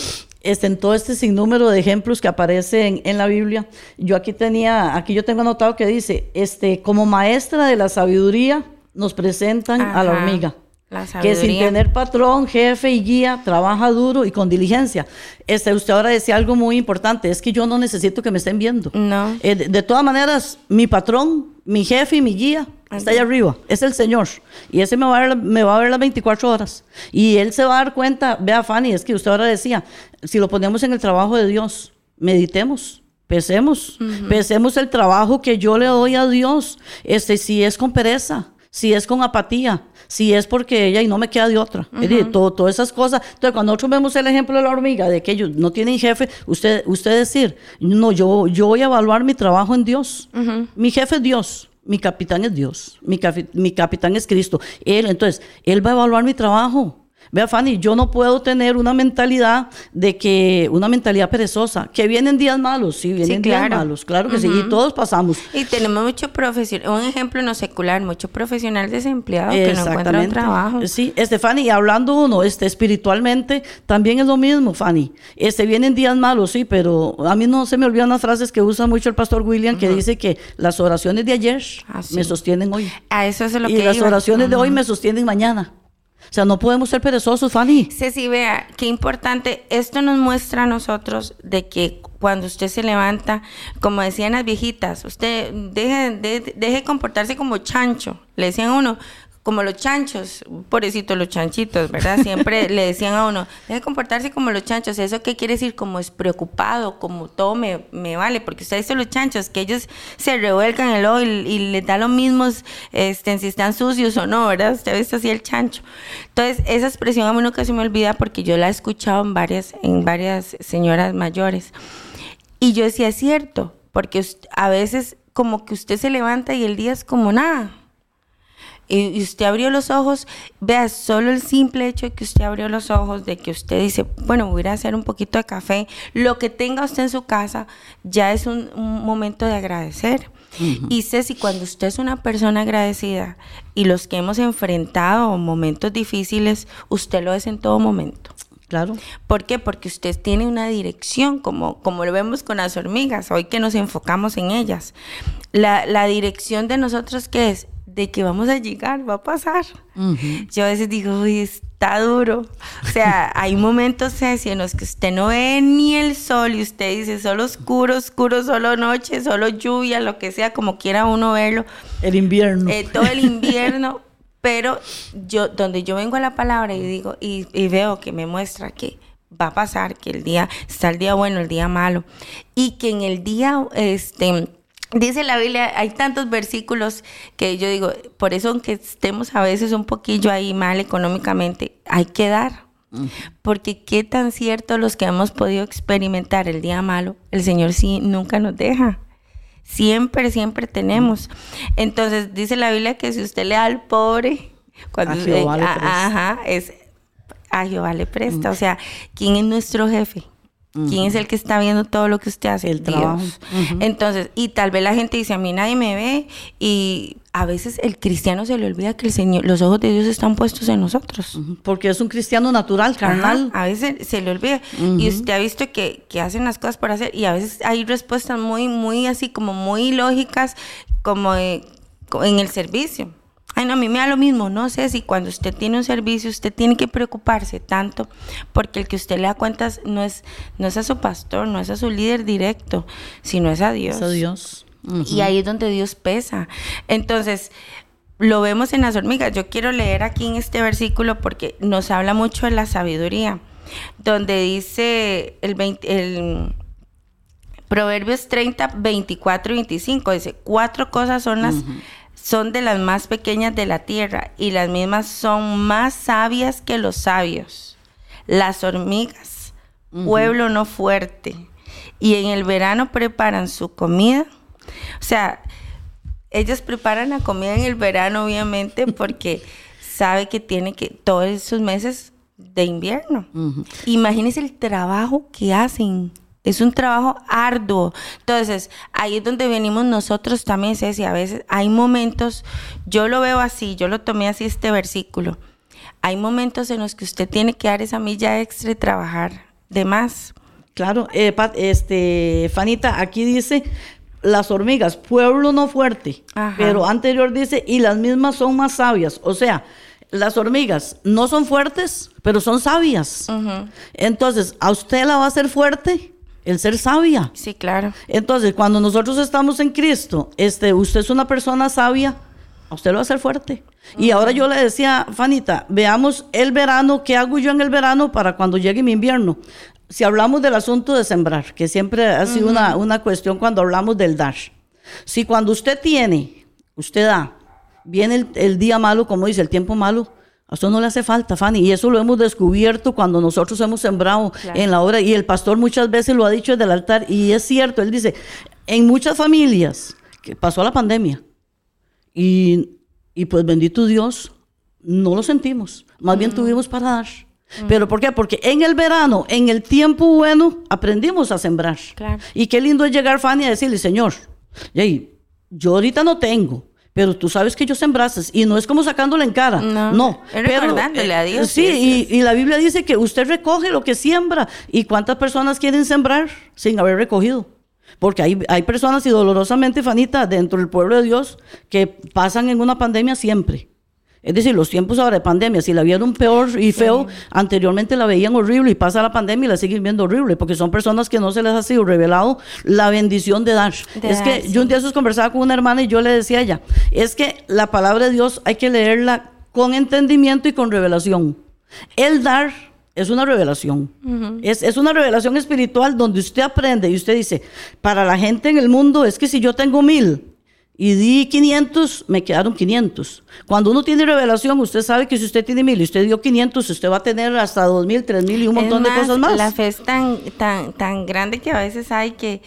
este, en todo este sinnúmero de ejemplos que aparecen en la Biblia. Yo aquí tenía, aquí yo tengo anotado que dice, este, como maestra de la sabiduría, nos presentan a la hormiga. la Que sin tener patrón, jefe y guía, trabaja duro y con diligencia. Este, usted ahora decía algo muy importante, es que yo no necesito que me estén viendo. No. Eh, de, de todas maneras, mi patrón, mi jefe y mi guía está allá arriba, es el Señor. Y ese me va, a ver, me va a ver las 24 horas. Y él se va a dar cuenta, vea Fanny, es que usted ahora decía, si lo ponemos en el trabajo de Dios, meditemos. Pesemos, pesemos el trabajo que yo le doy a Dios. Este, si es con pereza, si es con apatía, si es porque ella y no me queda de otra. Es decir, todo- todas esas cosas. Entonces, cuando nosotros vemos el ejemplo de la hormiga, de que ellos no tienen jefe, usted, usted decir, no, yo, yo voy a evaluar mi trabajo en Dios. Mi jefe es Dios. Mi capitán es Dios, mi, mi capitán es Cristo. Él, entonces, Él va a evaluar mi trabajo. Vea, Fanny, yo no puedo tener una mentalidad de que, una mentalidad perezosa, que vienen días malos, sí, vienen días claro. malos, claro que sí, y todos pasamos. Y tenemos mucho profesional, un ejemplo no secular, mucho profesional desempleado que no encuentra un trabajo. Sí, este, Fanny, y hablando uno, este, espiritualmente, también es lo mismo, Fanny. Este, vienen días malos, sí, pero a mí no se me olvidan las frases que usa mucho el pastor William, que dice que las oraciones de ayer Ah, sí. me sostienen hoy. A eso es lo y que las iba. oraciones de hoy me sostienen mañana. O sea, no podemos ser perezosos, Fanny. Ceci, vea, qué importante. Esto nos muestra a nosotros de que cuando usted se levanta, como decían las viejitas, usted deje, de- deje comportarse como chancho. Le decían a uno, como los chanchos, pobrecito los chanchitos, ¿verdad? Siempre le decían a uno, deje comportarse como los chanchos. ¿Eso qué quiere decir? Como es preocupado, como todo me, me vale, porque usted dice los chanchos, que ellos se revuelcan el ojo y, y les da lo mismo este, si están sucios o no, ¿verdad? Usted ve así el chancho. Entonces, esa expresión a mí nunca se me olvida porque yo la he escuchado en varias, en varias señoras mayores. Y yo decía, es cierto, porque a veces como que usted se levanta y el día es como nada. Y, usted abrió los ojos, vea, solo el simple hecho de que usted abrió los ojos, de que usted dice, bueno, voy a ir a hacer un poquito de café, lo que tenga usted en su casa, ya es un, un momento de agradecer. Y Ceci, cuando usted es una persona agradecida y los que hemos enfrentado momentos difíciles, usted lo es en todo momento. Claro. ¿Por qué? Porque usted tiene una dirección, como, como lo vemos con las hormigas, hoy que nos enfocamos en ellas. La, la dirección de nosotros, ¿qué es? De que vamos a llegar, va a pasar. Yo a veces digo, uy, está duro. O sea, hay momentos en los que usted no ve ni el sol y usted dice, solo oscuro, oscuro, solo noche, solo lluvia, lo que sea, como quiera uno verlo. El invierno. Eh, todo el invierno. pero yo, donde yo vengo a la palabra y digo, y, y veo que me muestra que va a pasar, que el día, está el día bueno, el día malo, y que en el día, este, Dice la Biblia, hay tantos versículos que yo digo, por eso aunque estemos a veces un poquillo ahí mal económicamente, hay que dar. Porque qué tan cierto los que hemos podido experimentar el día malo, el Señor sí nunca nos deja. Siempre, siempre tenemos. Entonces dice la Biblia que si usted le da al pobre, cuando a Jehová le presta. ajá, es a Jehová le presta. O sea, ¿quién es nuestro jefe? ¿Quién es el que está viendo todo lo que usted hace? El Dios. trabajo. Entonces, y tal vez la gente dice, a mí nadie me ve, y a veces el cristiano se le olvida que el Señor, los ojos de Dios están puestos en nosotros. Porque es un cristiano natural, carnal. Ajá, a veces se le olvida. Y usted ha visto que, que hacen las cosas por hacer, y a veces hay respuestas muy, muy así, como muy lógicas, como de- en el servicio. Ay, no, a mí me da lo mismo. No sé si cuando usted tiene un servicio, usted tiene que preocuparse tanto, porque el que usted le da cuentas no es, no es a su pastor, no es a su líder directo, sino es a Dios. Es a Dios. Y ahí es donde Dios pesa. Entonces, lo vemos en las hormigas. Yo quiero leer aquí en este versículo porque nos habla mucho de la sabiduría, donde dice el, 20 el Proverbios 30, 24 y 25, dice, cuatro cosas son las... Son de las más pequeñas de la tierra y las mismas son más sabias que los sabios. Las hormigas, pueblo no fuerte. Y en el verano preparan su comida. O sea, ellos preparan la comida en el verano, obviamente, porque sabe que tiene que todos esos meses de invierno. Imagínense el trabajo que hacen. Es un trabajo arduo. Entonces, ahí es donde venimos nosotros también, Ceci. A veces hay momentos, yo lo veo así, yo lo tomé así este versículo. Hay momentos en los que usted tiene que dar esa milla extra y trabajar de más. Claro, eh, Pat- este, Fanita, aquí dice las hormigas, pueblo no fuerte, Ajá. pero anterior dice, y las mismas son más sabias. O sea, las hormigas no son fuertes, pero son sabias. Entonces, ¿a usted la va a hacer fuerte? El ser sabia. Sí, claro. Entonces, cuando nosotros estamos en Cristo, este, usted es una persona sabia, a usted lo va a hacer fuerte. Y ahora yo le decía, Fanita, veamos el verano, ¿qué hago yo en el verano para cuando llegue mi invierno? Si hablamos del asunto de sembrar, que siempre ha sido una, una cuestión cuando hablamos del dar. Si cuando usted tiene, usted da, viene el, el día malo, como dice, el tiempo malo, a usted no le hace falta, Fanny. Y eso lo hemos descubierto cuando nosotros hemos sembrado Claro. en la obra. Y el pastor muchas veces lo ha dicho desde el altar. Y es cierto, él dice, en muchas familias que pasó la pandemia. Y, y pues bendito Dios, no lo sentimos. Más bien tuvimos para dar. ¿Pero por qué? Porque en el verano, en el tiempo bueno, aprendimos a sembrar. Claro. Y qué lindo es llegar, Fanny, a decirle, Señor, yey, yo ahorita no tengo, pero tú sabes que yo sembraste. Y no es como sacándole en cara. No, No. es recordándole a Dios, Sí, sí, y, y la Biblia dice que usted recoge lo que siembra. ¿Y cuántas personas quieren sembrar sin haber recogido? Porque hay, hay personas, y dolorosamente, Fanita, dentro del pueblo de Dios, que pasan en una pandemia siempre. Es decir, los tiempos ahora de pandemia, si la vieron peor y feo, anteriormente la veían horrible y pasa la pandemia y la siguen viendo horrible, porque son personas que no se les ha sido revelado la bendición de dar. De es dar, que sí. yo un día conversaba con una hermana y yo le decía a ella, es que la palabra de Dios hay que leerla con entendimiento y con revelación. El dar es una revelación. es, es una revelación espiritual donde usted aprende y usted dice, para la gente en el mundo es que si yo tengo mil y di 500, me quedaron 500. Cuando uno tiene revelación, usted sabe que si usted tiene mil y usted dio 500, usted va a tener hasta 2000, 3000 y un montón de cosas más. La fe es tan, tan, tan grande que a veces hay que,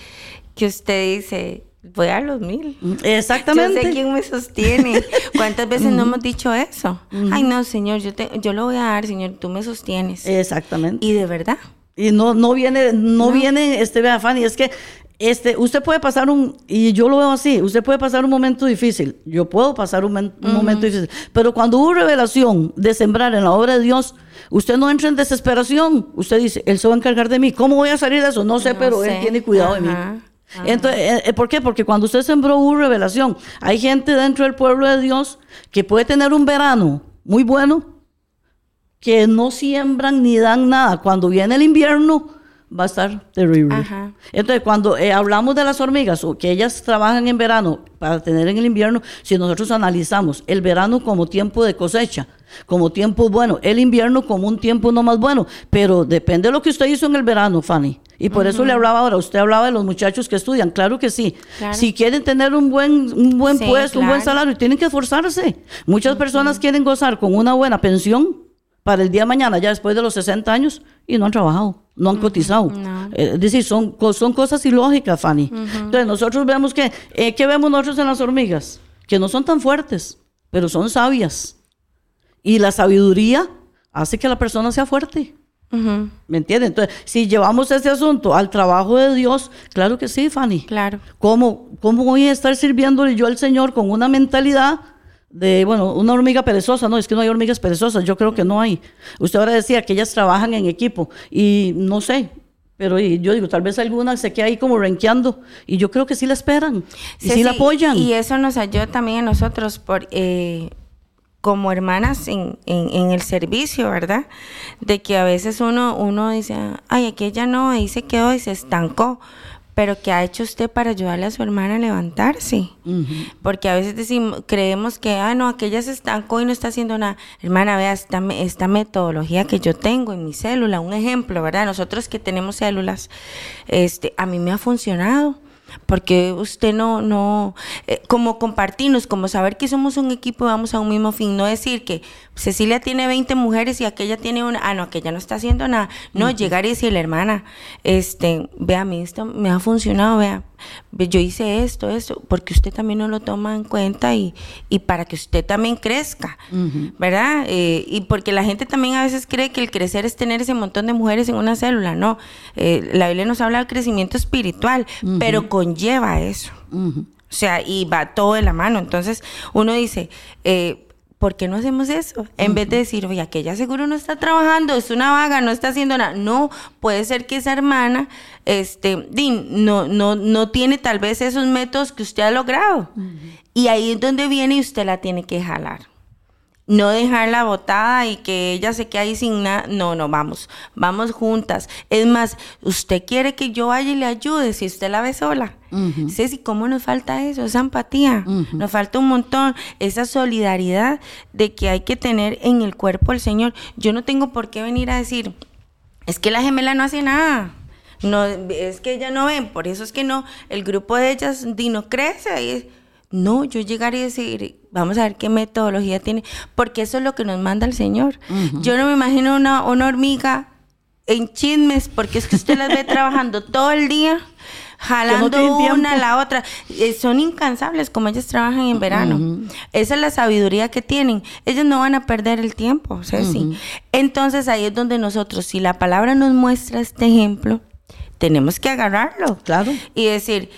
que usted dice, voy a los mil. Exactamente. Yo sé quién me sostiene. ¿Cuántas veces no hemos dicho eso? Ay, no, Señor, yo, te, yo lo voy a dar, Señor, tú me sostienes. Exactamente. y de verdad. Y no, no viene, no, viene, este, vea, Fanny, es que este, usted puede pasar un, y yo lo veo así, usted puede pasar un momento difícil, yo puedo pasar un, men- un momento difícil, pero cuando hubo revelación de sembrar en la obra de Dios, usted no entra en desesperación, usted dice, Él se va a encargar de mí, ¿cómo voy a salir de eso? No sé, No pero sé. Él tiene cuidado de mí. Ajá. Entonces, eh, eh, ¿Por qué? Porque cuando usted sembró una revelación, hay gente dentro del pueblo de Dios que puede tener un verano muy bueno, que no siembran ni dan nada. Cuando viene el invierno, va a estar terrible. Ajá. Entonces, cuando eh, hablamos de las hormigas, o que ellas trabajan en verano para tener en el invierno, si nosotros analizamos el verano como tiempo de cosecha, como tiempo bueno, el invierno como un tiempo no más bueno, pero depende de lo que usted hizo en el verano, Fanny. Y por eso le hablaba ahora, usted hablaba de los muchachos que estudian, claro que sí. Claro. Si quieren tener un buen, un buen Sí, puesto, un buen salario, tienen que esforzarse. Muchas personas quieren gozar con una buena pensión para el día de mañana, ya después de los 60 años, y no han trabajado, no han cotizado. no. Eh, Es decir, son, son cosas ilógicas, Fanny. Entonces, nosotros vemos que, eh, ¿qué vemos nosotros en las hormigas? Que no son tan fuertes, pero son sabias. Y la sabiduría hace que la persona sea fuerte. ¿Me entiendes? Entonces, si llevamos este asunto al trabajo de Dios, claro que sí, Fanny. Claro. ¿Cómo, ¿Cómo voy a estar sirviéndole yo al Señor con una mentalidad de, bueno, una hormiga perezosa? No, es que no hay hormigas perezosas, yo creo que no hay. Usted ahora decía que ellas trabajan en equipo y no sé, pero y yo digo, tal vez alguna se queda ahí como renqueando y yo creo que sí la esperan y sí, la apoyan. Y eso nos ayuda también a nosotros por, eh, como hermanas en, en- en el servicio, ¿verdad? De que a veces uno, uno dice, ay, aquella no, ahí se quedó y se estancó. Pero ¿qué ha hecho usted para ayudarle a su hermana a levantarse? Porque a veces decimos, creemos que, ah, no, aquella se estancó y no está haciendo nada. Hermana, vea esta, esta metodología que yo tengo en mi célula, un ejemplo, ¿verdad? Nosotros que tenemos células, este, a mí me ha funcionado. Porque usted no, no, eh, como compartirnos, como saber que somos un equipo y vamos a un mismo fin, no decir que Cecilia tiene 20 mujeres y aquella tiene una, ah, no, aquella no está haciendo nada. No, llegar y decirle, hermana, este, vea, a mí esto me ha funcionado, vea, ve, yo hice esto, esto, porque usted también no lo toma en cuenta y, y para que usted también crezca, ¿verdad? Eh, y porque la gente también a veces cree que el crecer es tener ese montón de mujeres en una célula, no. Eh, la Biblia nos habla del crecimiento espiritual, pero conlleva eso. O sea, y va todo de la mano. Entonces, uno dice, eh, ¿por qué no hacemos eso? En vez de decir, oye, aquella seguro no está trabajando, es una vaga, no está haciendo nada. No, puede ser que esa hermana, este, no, no, no tiene tal vez esos métodos que usted ha logrado. Y ahí es donde viene y usted la tiene que jalar. No dejarla botada y que ella se quede ahí sin nada. No, no, vamos, vamos juntas. Es más, usted quiere que yo vaya y le ayude si usted la ve sola. Ceci, ¿cómo nos falta eso? Esa empatía. Nos falta un montón. Esa solidaridad de que hay que tener en el cuerpo al Señor. Yo no tengo por qué venir a decir, es que la gemela no hace nada. No, es que ella no ven, por eso es que no, el grupo de ellas no crece. y es- no, yo llegaría y decir, vamos a ver qué metodología tiene, porque eso es lo que nos manda el Señor. Yo no me imagino una, una hormiga en chismes, porque es que usted las ve trabajando todo el día, jalando una a la otra. Eh, son incansables como ellas trabajan en verano. Esa es la sabiduría que tienen. Ellos no van a perder el tiempo, Ceci. Entonces ahí es donde nosotros, si la palabra nos muestra este ejemplo, tenemos que agarrarlo. Claro. Y decir,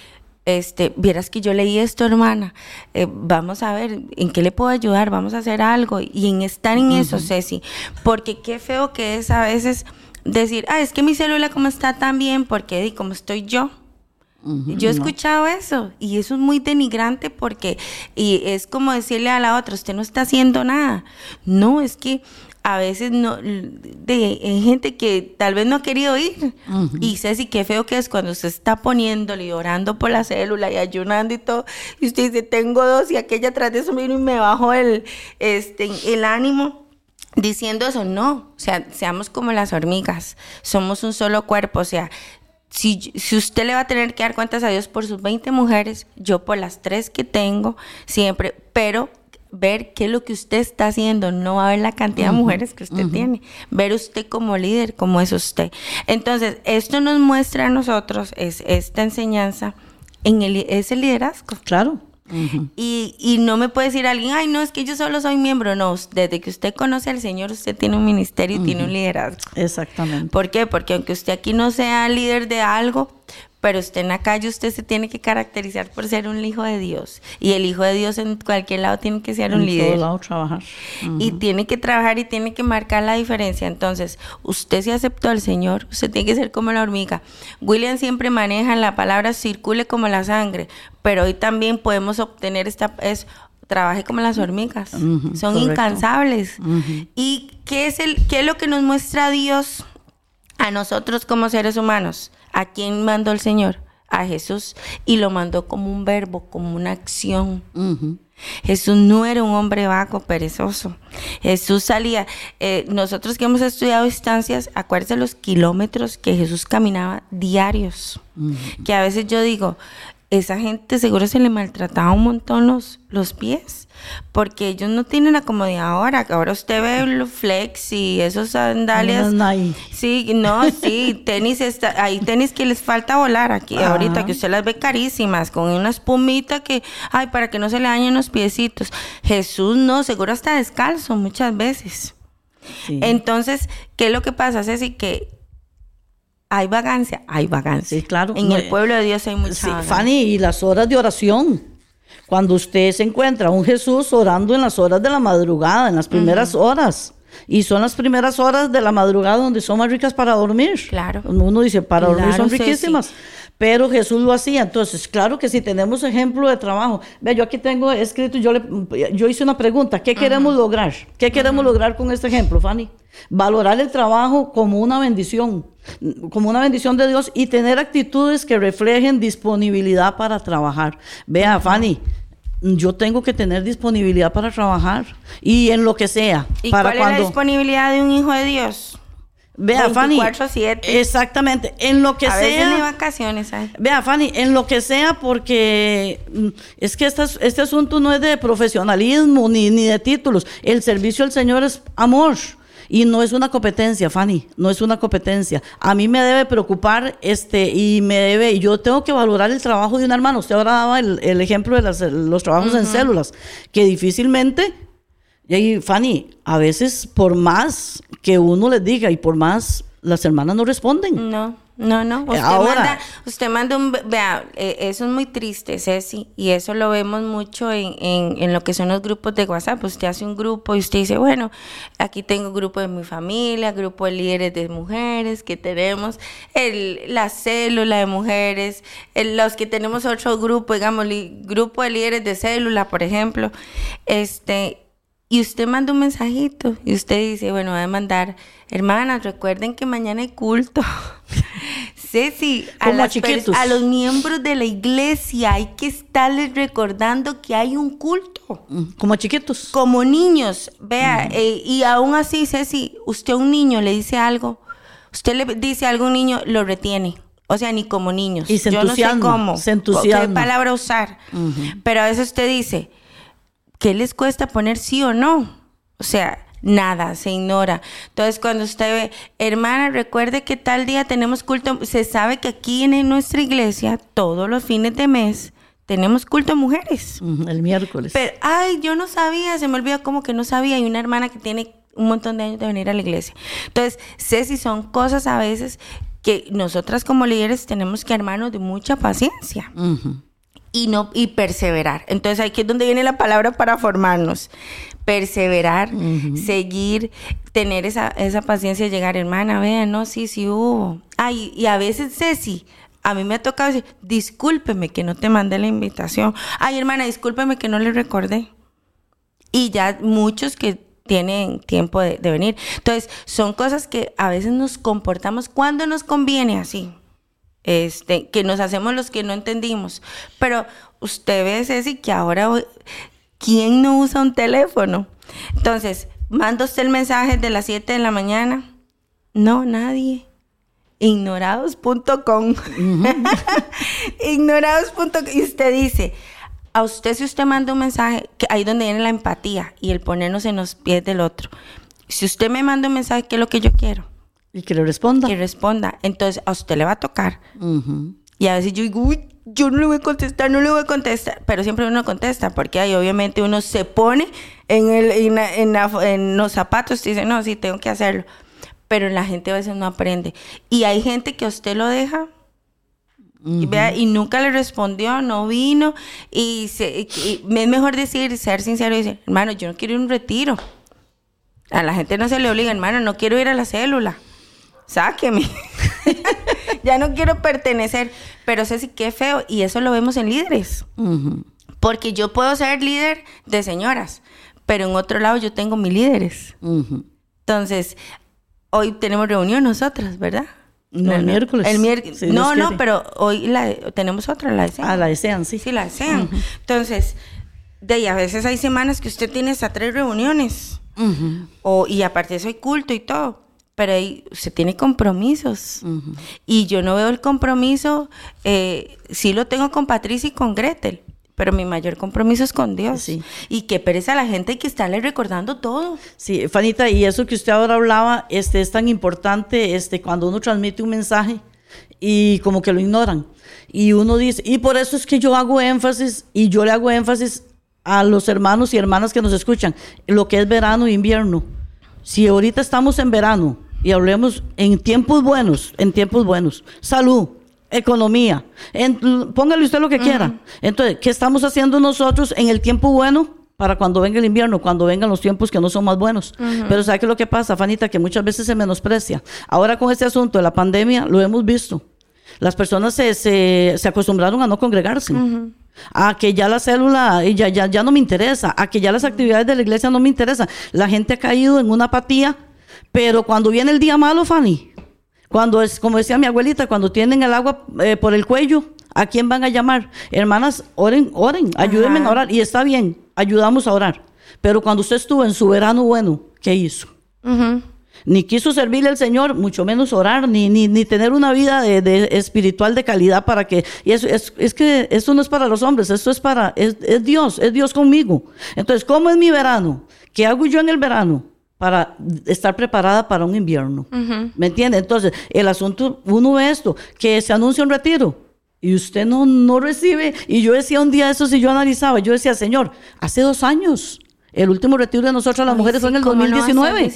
este, vieras que yo leí esto, hermana, eh, vamos a ver en qué le puedo ayudar, vamos a hacer algo. Y en estar en eso, Ceci, porque qué feo que es a veces decir, ah, es que mi célula como está tan bien, porque di, como estoy yo. Yo he escuchado eso y eso es muy denigrante porque y es como decirle a la otra, usted no está haciendo nada. No, es que a veces no de hay gente que tal vez no ha querido ir. Y Ceci, qué feo que es cuando usted está poniéndole y orando por la célula y ayunando y todo, y usted dice, tengo dos y aquella atrás de eso vino y me bajó el este el ánimo diciendo eso, no, o sea, seamos como las hormigas, somos un solo cuerpo, o sea, si, si usted le va a tener que dar cuentas a Dios por sus 20 mujeres, yo por las tres que tengo, siempre, pero ver qué es lo que usted está haciendo, no va a ver la cantidad de mujeres que usted tiene, ver usted como líder, como es usted. Entonces, esto nos muestra a nosotros, es esta enseñanza, en el, es el liderazgo. Claro. Y, y no me puede decir alguien, ay, no, es que yo solo soy miembro. No, desde que usted conoce al Señor, usted tiene un ministerio y tiene un liderazgo. Exactamente. ¿Por qué? Porque aunque usted aquí no sea líder de algo, pero usted en la calle, usted se tiene que caracterizar por ser un hijo de Dios. Y el hijo de Dios en cualquier lado tiene que ser un en líder. todo lado trabajar. Y tiene que trabajar y tiene que marcar la diferencia. Entonces, usted se aceptó al Señor, usted tiene que ser como la hormiga. William siempre maneja la palabra circule como la sangre, pero hoy también podemos obtener esta es trabaje como las hormigas. Son correcto. incansables. ¿Y qué es el qué es lo que nos muestra Dios a nosotros como seres humanos? ¿A quién mandó el Señor? A Jesús y lo mandó como un verbo, como una acción. Jesús no era un hombre vago, perezoso. Jesús salía. eh, nosotros que hemos estudiado distancias, acuérdense los kilómetros que Jesús caminaba diarios. Que a veces yo digo, esa gente seguro se le maltrataba un montón los, los pies, porque ellos no tienen la comodidad ahora. que Ahora usted ve los flex y esos sandalias. Unas Nike. Sí, no, sí, tenis está, hay tenis que les falta volar aquí Ajá. ahorita, que usted las ve carísimas, con una espumita que, ay, para que no se le dañen los piecitos. Jesús no, seguro está descalzo muchas veces. Sí. Entonces, ¿qué es lo que pasa, Ceci? Que hay vagancia, hay vagancia. Sí, claro. En No, el pueblo de Dios hay mucha Sí, vagancia. Fanny, y las horas de oración. Cuando usted se encuentra a un Jesús orando en las horas de la madrugada, en las primeras horas. Y son las primeras horas de la madrugada donde son más ricas para dormir. Claro. Uno dice, para dormir son riquísimas. Pero Jesús lo hacía. Entonces, claro que si tenemos ejemplo de trabajo. Vea, yo aquí tengo escrito, yo, le, yo hice una pregunta. ¿Qué queremos lograr? ¿Qué queremos lograr con este ejemplo, Fanny? Valorar el trabajo como una bendición, como una bendición de Dios y tener actitudes que reflejen disponibilidad para trabajar. Vea, Fanny, yo tengo que tener disponibilidad para trabajar y en lo que sea. ¿Y para cuál es la disponibilidad de un hijo de Dios? Vea, Fanny. 24/7. Exactamente. En lo que a veces sea. ni vacaciones hay. Vea, Fanny, en lo que sea, porque mm, es que estas- este asunto no es de profesionalismo ni, ni de títulos. El servicio al Señor es amor. Y no es una competencia, Fanny, no es una competencia. A mí me debe preocupar este y me debe, y yo tengo que valorar el trabajo de un hermano. Usted ahora daba el, el ejemplo de las- los trabajos en células, que difícilmente, y ahí, Fanny, a veces por más que uno les diga y por más, las hermanas no responden. No, no, no. Usted Ahora- manda, usted manda un, vea, eh, eso es muy triste, Ceci, y eso lo vemos mucho en, en, en lo que son los grupos de WhatsApp. Usted hace un grupo y usted dice, bueno, aquí tengo grupo de mi familia, grupo de líderes de mujeres que tenemos, el, la célula de mujeres, el- los que tenemos otro grupo, digamos, li- grupo de líderes de célula, por ejemplo, este, y usted manda un mensajito y usted dice, bueno, voy a mandar, hermanas, recuerden que mañana hay culto. Ceci, a, a las los miembros de la iglesia hay que estarles recordando que hay un culto. Mm, Como chiquitos. Como niños, vea, eh, y aún así, Ceci, usted a un niño le dice algo, usted le dice algo a un niño, lo retiene. O sea, ni como niños. Y se Yo no sé cómo, se qué palabra usar. Pero a veces usted dice, ¿qué les cuesta poner sí o no? O sea, nada, se ignora. Entonces, cuando usted ve, hermana, recuerde que tal día tenemos culto, se sabe que aquí en nuestra iglesia, todos los fines de mes, tenemos culto a mujeres. El miércoles. Pero, ay, yo no sabía, se me olvidó como que no sabía. Hay una hermana que tiene un montón de años de venir a la iglesia. Entonces, sé si son cosas a veces que nosotras como líderes tenemos que armarnos de mucha paciencia. Y no y perseverar. Entonces aquí es donde viene la palabra para formarnos. Perseverar, seguir, tener esa, esa paciencia de llegar, hermana, vean, no, sí, sí hubo. Ay, y a veces Ceci, a mí me ha tocado decir, discúlpeme que no te mandé la invitación. Ay, hermana, discúlpeme que no le recordé. Y ya muchos que tienen tiempo de, de venir. Entonces, son cosas que a veces nos comportamos cuando nos conviene así este, que nos hacemos los que no entendimos. Pero usted ve, Ceci, que ahora, ¿quién no usa un teléfono? Entonces, manda usted el mensaje de las 7 de la mañana. No, nadie. Ignorados.com. Ignorados.com. Y usted dice, a usted si usted manda un mensaje, que ahí donde viene la empatía y el ponernos en los pies del otro. Si usted me manda un mensaje, ¿qué es lo que yo quiero? Y que le responda. Que responda. Entonces, a usted le va a tocar. Y a veces yo digo, uy, yo no le voy a contestar, no le voy a contestar. Pero siempre uno contesta, porque ahí obviamente uno se pone en, el, en, la- en la- en los zapatos y dice, no, sí, tengo que hacerlo. Pero la gente a veces no aprende. Y hay gente que a usted lo deja vea, y nunca le respondió, no vino. Y, se, y es mejor decir, ser sincero y decir, hermano, yo no quiero ir a un retiro. A la gente no se le obliga, hermano, no quiero ir a la célula. Sáqueme. ya no quiero pertenecer. Pero sé si qué feo. Y eso lo vemos en líderes. Porque yo puedo ser líder de señoras, pero en otro lado yo tengo mis líderes. Entonces, hoy tenemos reunión nosotras, ¿verdad? No, el miércoles. El miércoles. no, no, pero hoy la, tenemos otra, la desean. Ah, la desean, sí. Sí, la desean. Entonces, de ahí a veces hay semanas que usted tiene hasta tres reuniones. o, y aparte hay culto y todo. Pero ahí se tiene compromisos. Y yo no veo el compromiso, eh, sí lo tengo con Patricia y con Gretel pero mi mayor compromiso es con Dios. Sí. Y qué pereza a la gente que estarle recordando todo. Sí, Fanita, y eso que usted ahora hablaba, este, es tan importante este, cuando uno transmite un mensaje y como que lo ignoran. Y uno dice, y por eso es que yo hago énfasis y yo le hago énfasis a los hermanos y hermanas que nos escuchan, lo que es verano e invierno. Si ahorita estamos en verano y hablemos en tiempos buenos, en tiempos buenos, salud, economía, póngale usted lo que quiera. Entonces, ¿qué estamos haciendo nosotros en el tiempo bueno? para cuando venga el invierno, cuando vengan los tiempos que no son más buenos. Pero ¿sabe qué es lo que pasa, Fanita? Que muchas veces se menosprecia. Ahora con este asunto de la pandemia, lo hemos visto. Las personas se, se, acostumbraron a no congregarse. A que ya la célula ya, ya, ya no me interesa, a que ya las actividades de la iglesia no me interesan. La gente ha caído en una apatía, pero cuando viene el día malo, Fanny, cuando es, como decía mi abuelita, cuando tienen el agua eh, por el cuello, ¿a quién van a llamar? Hermanas, oren, oren, ayúdenme a orar. Y está bien, ayudamos a orar. Pero cuando usted estuvo en su verano bueno, ¿qué hizo? Ni quiso servirle al Señor, mucho menos orar, ni, ni, ni tener una vida de, espiritual de calidad para que... Y eso, es, es, que esto no es para los hombres, esto es para... Es, es Dios, es Dios conmigo. Entonces, ¿cómo es mi verano? ¿Qué hago yo en el verano? Para estar preparada para un invierno. ¿Me entiende? Entonces, el asunto, uno ve esto, que se anuncia un retiro y usted no, no recibe. Y yo decía un día eso, si yo analizaba, yo decía, Señor, hace dos años. El último retiro de nosotros las mujeres fue en el 2019.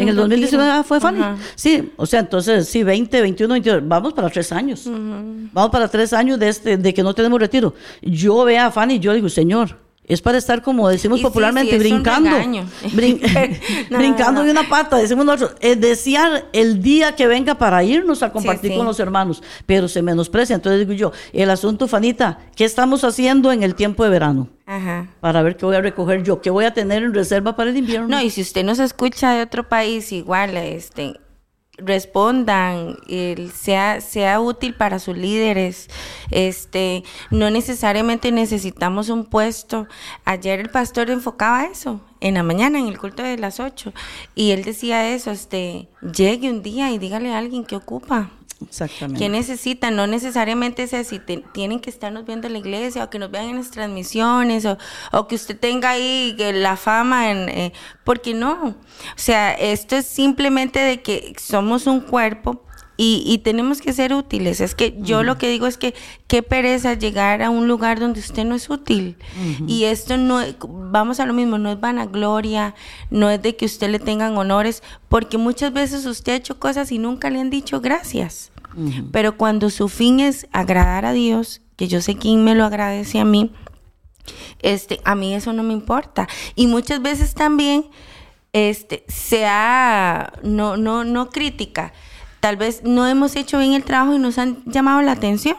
en el 2019 fue Fanny. Sí, o sea, entonces, sí, 20, 21, 22, vamos para tres años. Vamos para tres años de, este, de que no tenemos retiro. Yo veo a Fanny y yo digo, Señor, es para estar, como decimos popularmente, brincando. brincando de una pata, decimos nosotros. Es desear el día que venga para irnos a compartir con los hermanos, pero se menosprecia. Entonces digo yo, el asunto, Fanita, ¿qué estamos haciendo en el tiempo de verano? Ajá. Para ver qué voy a recoger yo, qué voy a tener en reserva para el invierno. No, y si usted nos escucha de otro país, igual, este, respondan, sea, sea útil para sus líderes. Este, no necesariamente necesitamos un puesto. Ayer el pastor enfocaba eso, en la mañana, en el culto de las 8. Y él decía eso, este, llegue un día y dígale a alguien que ocupa. Exactamente. ¿Qué necesitan? No necesariamente es si tienen que estarnos viendo en la iglesia o que nos vean en las transmisiones o, que usted tenga ahí la fama, en, eh, porque no. O sea, esto es simplemente de que somos un cuerpo y, tenemos que ser útiles. Es que yo lo que digo es que qué pereza llegar a un lugar donde usted no es útil. Y esto no, vamos a lo mismo, no es vanagloria, no es de que usted le tengan honores, porque muchas veces usted ha hecho cosas y nunca le han dicho gracias. Pero cuando su fin es agradar a Dios, que yo sé quién me lo agradece a mí, este, a mí eso no me importa. Y muchas veces también, este, sea, no, no, no crítica, tal vez no hemos hecho bien el trabajo y nos han llamado la atención.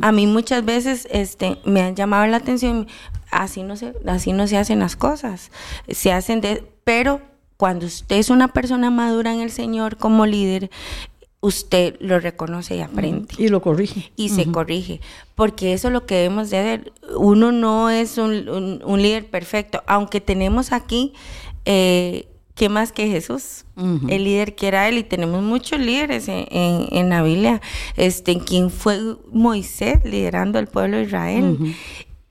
A mí muchas veces este, me han llamado la atención, así no, se, así no se hacen las cosas, se hacen de, pero cuando usted es una persona madura en el Señor como líder, usted lo reconoce y aprende. Y lo corrige. Y se corrige. Porque eso es lo que debemos de ver. Uno no es un, un líder perfecto, aunque tenemos aquí eh, ¿qué más que Jesús? El líder que era él, y tenemos muchos líderes en, en, la Biblia, este, quien fue Moisés liderando al pueblo de Israel.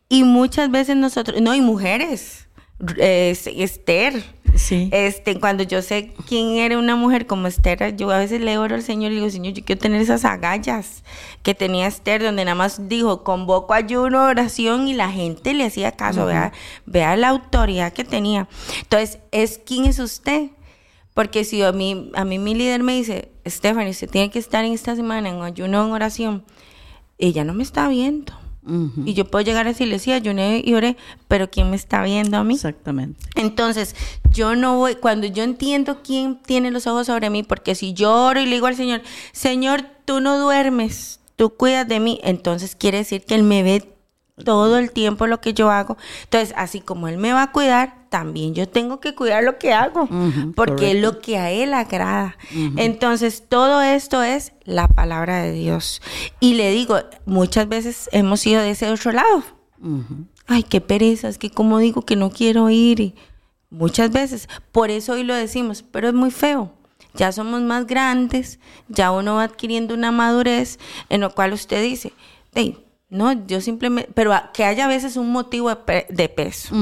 Y muchas veces nosotros, no, y mujeres, Esther. Sí. Este, cuando yo sé quién era una mujer como Esther, yo a veces le oro al Señor y digo, Señor, yo quiero tener esas agallas que tenía Esther, donde nada más dijo, convoco ayuno, oración, y la gente le hacía caso, vea, vea la autoridad que tenía. Entonces, es quién es usted. Porque si a mí, a mí mi líder me dice, Stephanie, usted tiene que estar en esta semana en ayuno, en oración, ella no me está viendo. Y yo puedo llegar a decirle, sí, ayuné y oré, pero ¿quién me está viendo a mí? Exactamente. Entonces, yo no voy, cuando yo entiendo quién tiene los ojos sobre mí, porque si yo oro y le digo al Señor, Señor, tú no duermes, tú cuidas de mí, entonces quiere decir que Él me ve todo el tiempo lo que yo hago. Entonces, así como Él me va a cuidar, también yo tengo que cuidar lo que hago, porque es lo que a Él agrada. Entonces, todo esto es la palabra de Dios. Y le digo, muchas veces hemos ido de ese otro lado. Ay, qué pereza, es que como digo que no quiero ir. Y muchas veces, por eso hoy lo decimos, pero es muy feo. Ya somos más grandes, ya uno va adquiriendo una madurez en lo cual usted dice, hey, no, yo simplemente, pero que haya a veces un motivo de, peso.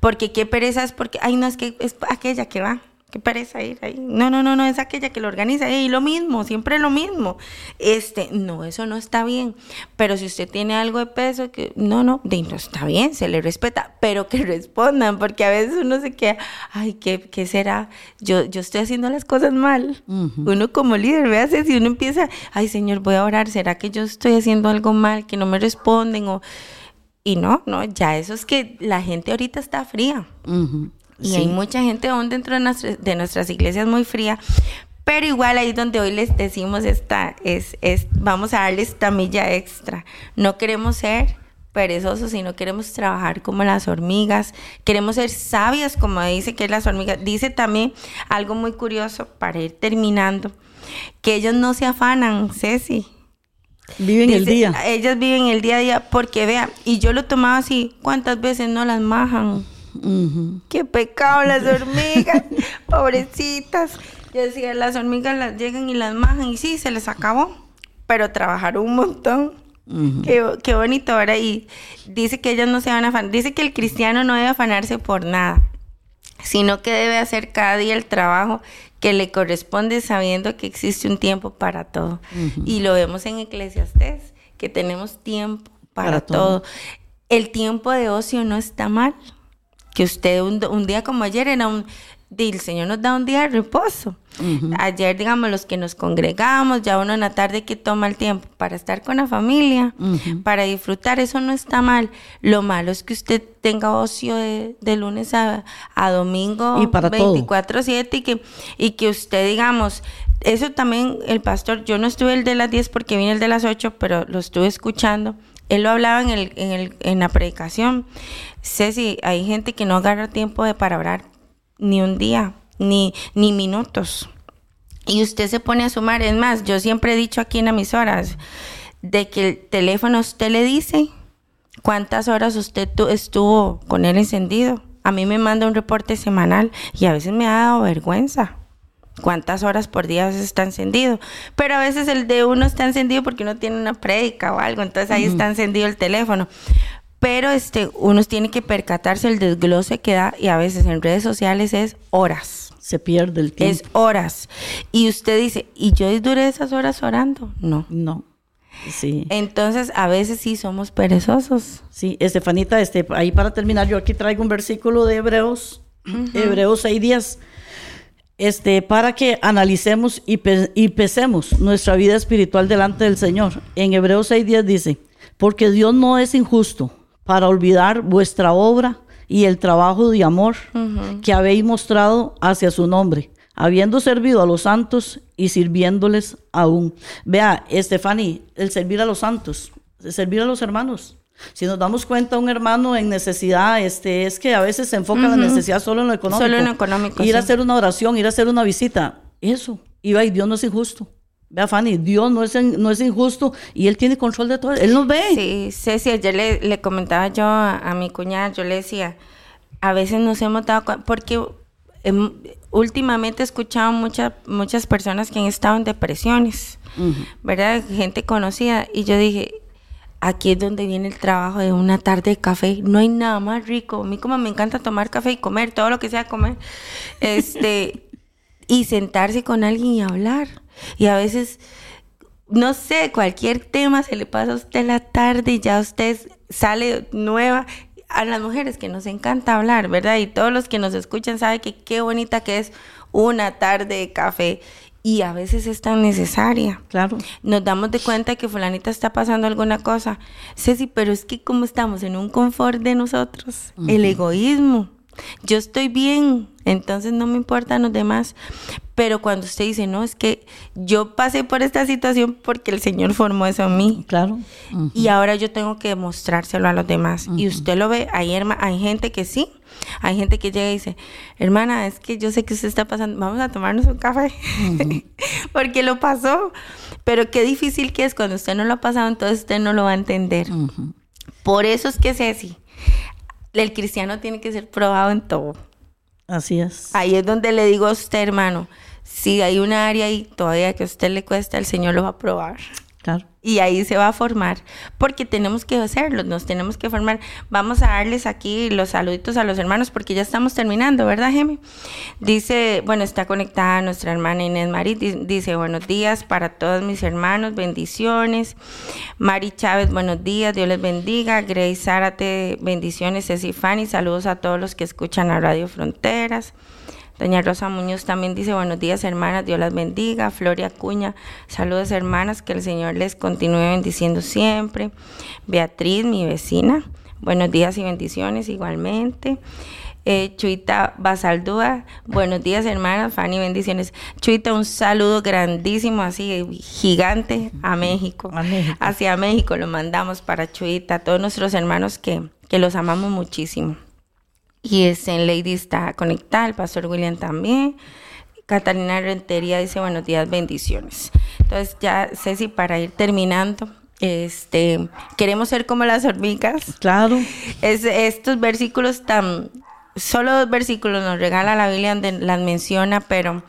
Porque qué pereza es porque, ay, no, es que es aquella que va. Qué pereza ir ahí. No, no, no, no, es aquella que lo organiza. Y lo mismo, siempre lo mismo. Este, no, eso no está bien. Pero si usted tiene algo de peso, que no, no, de, no está bien, se le respeta, pero que respondan, porque a veces uno se queda, ay, ¿qué, qué será? Yo, yo estoy haciendo las cosas mal. Uno como líder, véase, si uno empieza, ay, Señor, voy a orar, ¿será que yo estoy haciendo algo mal, que no me responden? O, y no, no, ya eso es que la gente ahorita está fría. Y hay mucha gente aún dentro de, de nuestras iglesias muy fría. Pero igual ahí donde hoy les decimos esta, es, es, vamos a darle esta milla extra. No queremos ser perezosos, sino queremos trabajar como las hormigas, queremos ser sabias como dice que las hormigas. Dice también algo muy curioso para ir terminando, que ellos no se afanan, Ceci. Viven el día. Ellas viven el día a día porque vea, y yo lo tomaba así, ¿cuántas veces no las majan? Qué pecado las hormigas, pobrecitas. Yo decía, las hormigas las llegan y las majan y sí, se les acabó, pero trabajaron un montón. qué, bonito ahora. Y dice que ellas no se van a afanar. Dice que el cristiano no debe afanarse por nada, sino que debe hacer cada día el trabajo que le corresponde sabiendo que existe un tiempo para todo. Y lo vemos en Eclesiastés, que tenemos tiempo para, todo. El tiempo de ocio no está mal que usted un, día como ayer era un, el Señor nos da un día de reposo. Ayer, digamos, los que nos congregamos, ya uno en la tarde que toma el tiempo para estar con la familia, para disfrutar, eso no está mal. Lo malo es que usted tenga ocio de, lunes a, domingo y para 24-7 y que, y que usted, digamos, eso también el pastor, yo no estuve el de las 10 porque vine el de las 8, pero lo estuve escuchando él lo hablaba en, el, en, el, en la predicación. Ceci, hay gente que no agarra tiempo de para hablar ni un día, ni, ni minutos. Y usted se pone a sumar. Es más, yo siempre he dicho aquí en mis horas de que el teléfono usted le dice cuántas horas usted estuvo con él encendido. A mí me manda un reporte semanal y a veces me ha dado vergüenza cuántas horas por día está encendido. Pero a veces el de uno está encendido porque uno tiene una prédica o algo, entonces ahí está encendido el teléfono. Pero este, uno tiene que percatarse el desglose que da y a veces en redes sociales es horas. Se pierde el tiempo. Es horas. Y usted dice, ¿y yo duré esas horas orando? No. No. Sí. Entonces, a veces sí somos perezosos. Sí, Estefanita, este, ahí para terminar, yo aquí traigo un versículo de Hebreos, Hebreos 6 días este, para que analicemos y, pesemos nuestra vida espiritual delante del Señor. En Hebreos 6.10 dice, porque Dios no es injusto para olvidar vuestra obra y el trabajo de amor que habéis mostrado hacia su nombre, habiendo servido a los santos y sirviéndoles aún. Vea, Estefani, el servir a los santos, servir a los hermanos. Si nos damos cuenta, un hermano en necesidad, este, es que a veces se enfoca la necesidad solo en lo económico. Solo en lo económico. Ir a hacer una oración, ir a hacer una visita. Eso. Y y Dios no es injusto. Vea, Fanny, Dios no es, no es injusto y Él tiene control de todo. Él nos ve. Sí, Ceci, ayer le, le comentaba yo a, mi cuñada, yo le decía, a veces nos hemos dado cuenta, porque em, últimamente he escuchado muchas muchas personas que han estado en depresiones, ¿verdad? Gente conocida. Y yo dije, aquí es donde viene el trabajo de una tarde de café. No hay nada más rico. A mí como me encanta tomar café y comer, todo lo que sea comer. Este, y sentarse con alguien y hablar. Y a veces, no sé, cualquier tema se le pasa a usted la tarde y ya usted sale nueva. A las mujeres que nos encanta hablar, ¿verdad? Y todos los que nos escuchan saben que qué bonita que es una tarde de café y a veces es tan necesaria. Claro. Nos damos de cuenta que fulanita está pasando alguna cosa. Ceci, pero es que como estamos en un confort de nosotros, el egoísmo. Yo estoy bien, entonces no me importan los demás. Pero cuando usted dice, no, es que yo pasé por esta situación porque el Señor formó eso en mí. Claro. Y ahora yo tengo que mostrárselo a los demás. Y usted lo ve, hay, hay gente que sí, hay gente que llega y dice, hermana, es que yo sé que usted está pasando, vamos a tomarnos un café, porque lo pasó. Pero qué difícil que es cuando usted no lo ha pasado, entonces usted no lo va a entender. Por eso es que Ceci, el cristiano tiene que ser probado en todo. Así es. Ahí es donde le digo a usted, hermano, si hay un área ahí todavía que a usted le cuesta, el Señor lo va a probar. Y ahí se va a formar, porque tenemos que hacerlo, nos tenemos que formar. Vamos a darles aquí los saluditos a los hermanos, porque ya estamos terminando, ¿verdad, Gemi? Dice, bueno, está conectada nuestra hermana Inés Marit, dice, buenos días para todos mis hermanos, bendiciones. Mari Chávez, buenos días, Dios les bendiga. Grace Zárate, bendiciones. Ceci Fanny, saludos a todos los que escuchan a Radio Fronteras. Doña Rosa Muñoz también dice, buenos días hermanas, Dios las bendiga. Floria Cuña, saludos hermanas, que el Señor les continúe bendiciendo siempre. Beatriz, mi vecina, buenos días y bendiciones igualmente. Eh, Chuita Basaldúa, buenos días hermanas, Fanny, bendiciones. Chuita, un saludo grandísimo, así gigante a México. A México. Hacia México lo mandamos para Chuita, a todos nuestros hermanos que, que los amamos muchísimo. Y es en Lady está conectada, el pastor William también. Catalina Rentería dice buenos días, bendiciones. Entonces ya Ceci, para ir terminando, este, queremos ser como las hormigas. Claro. Es, estos versículos tan, solo dos versículos nos regala la Biblia donde las menciona, pero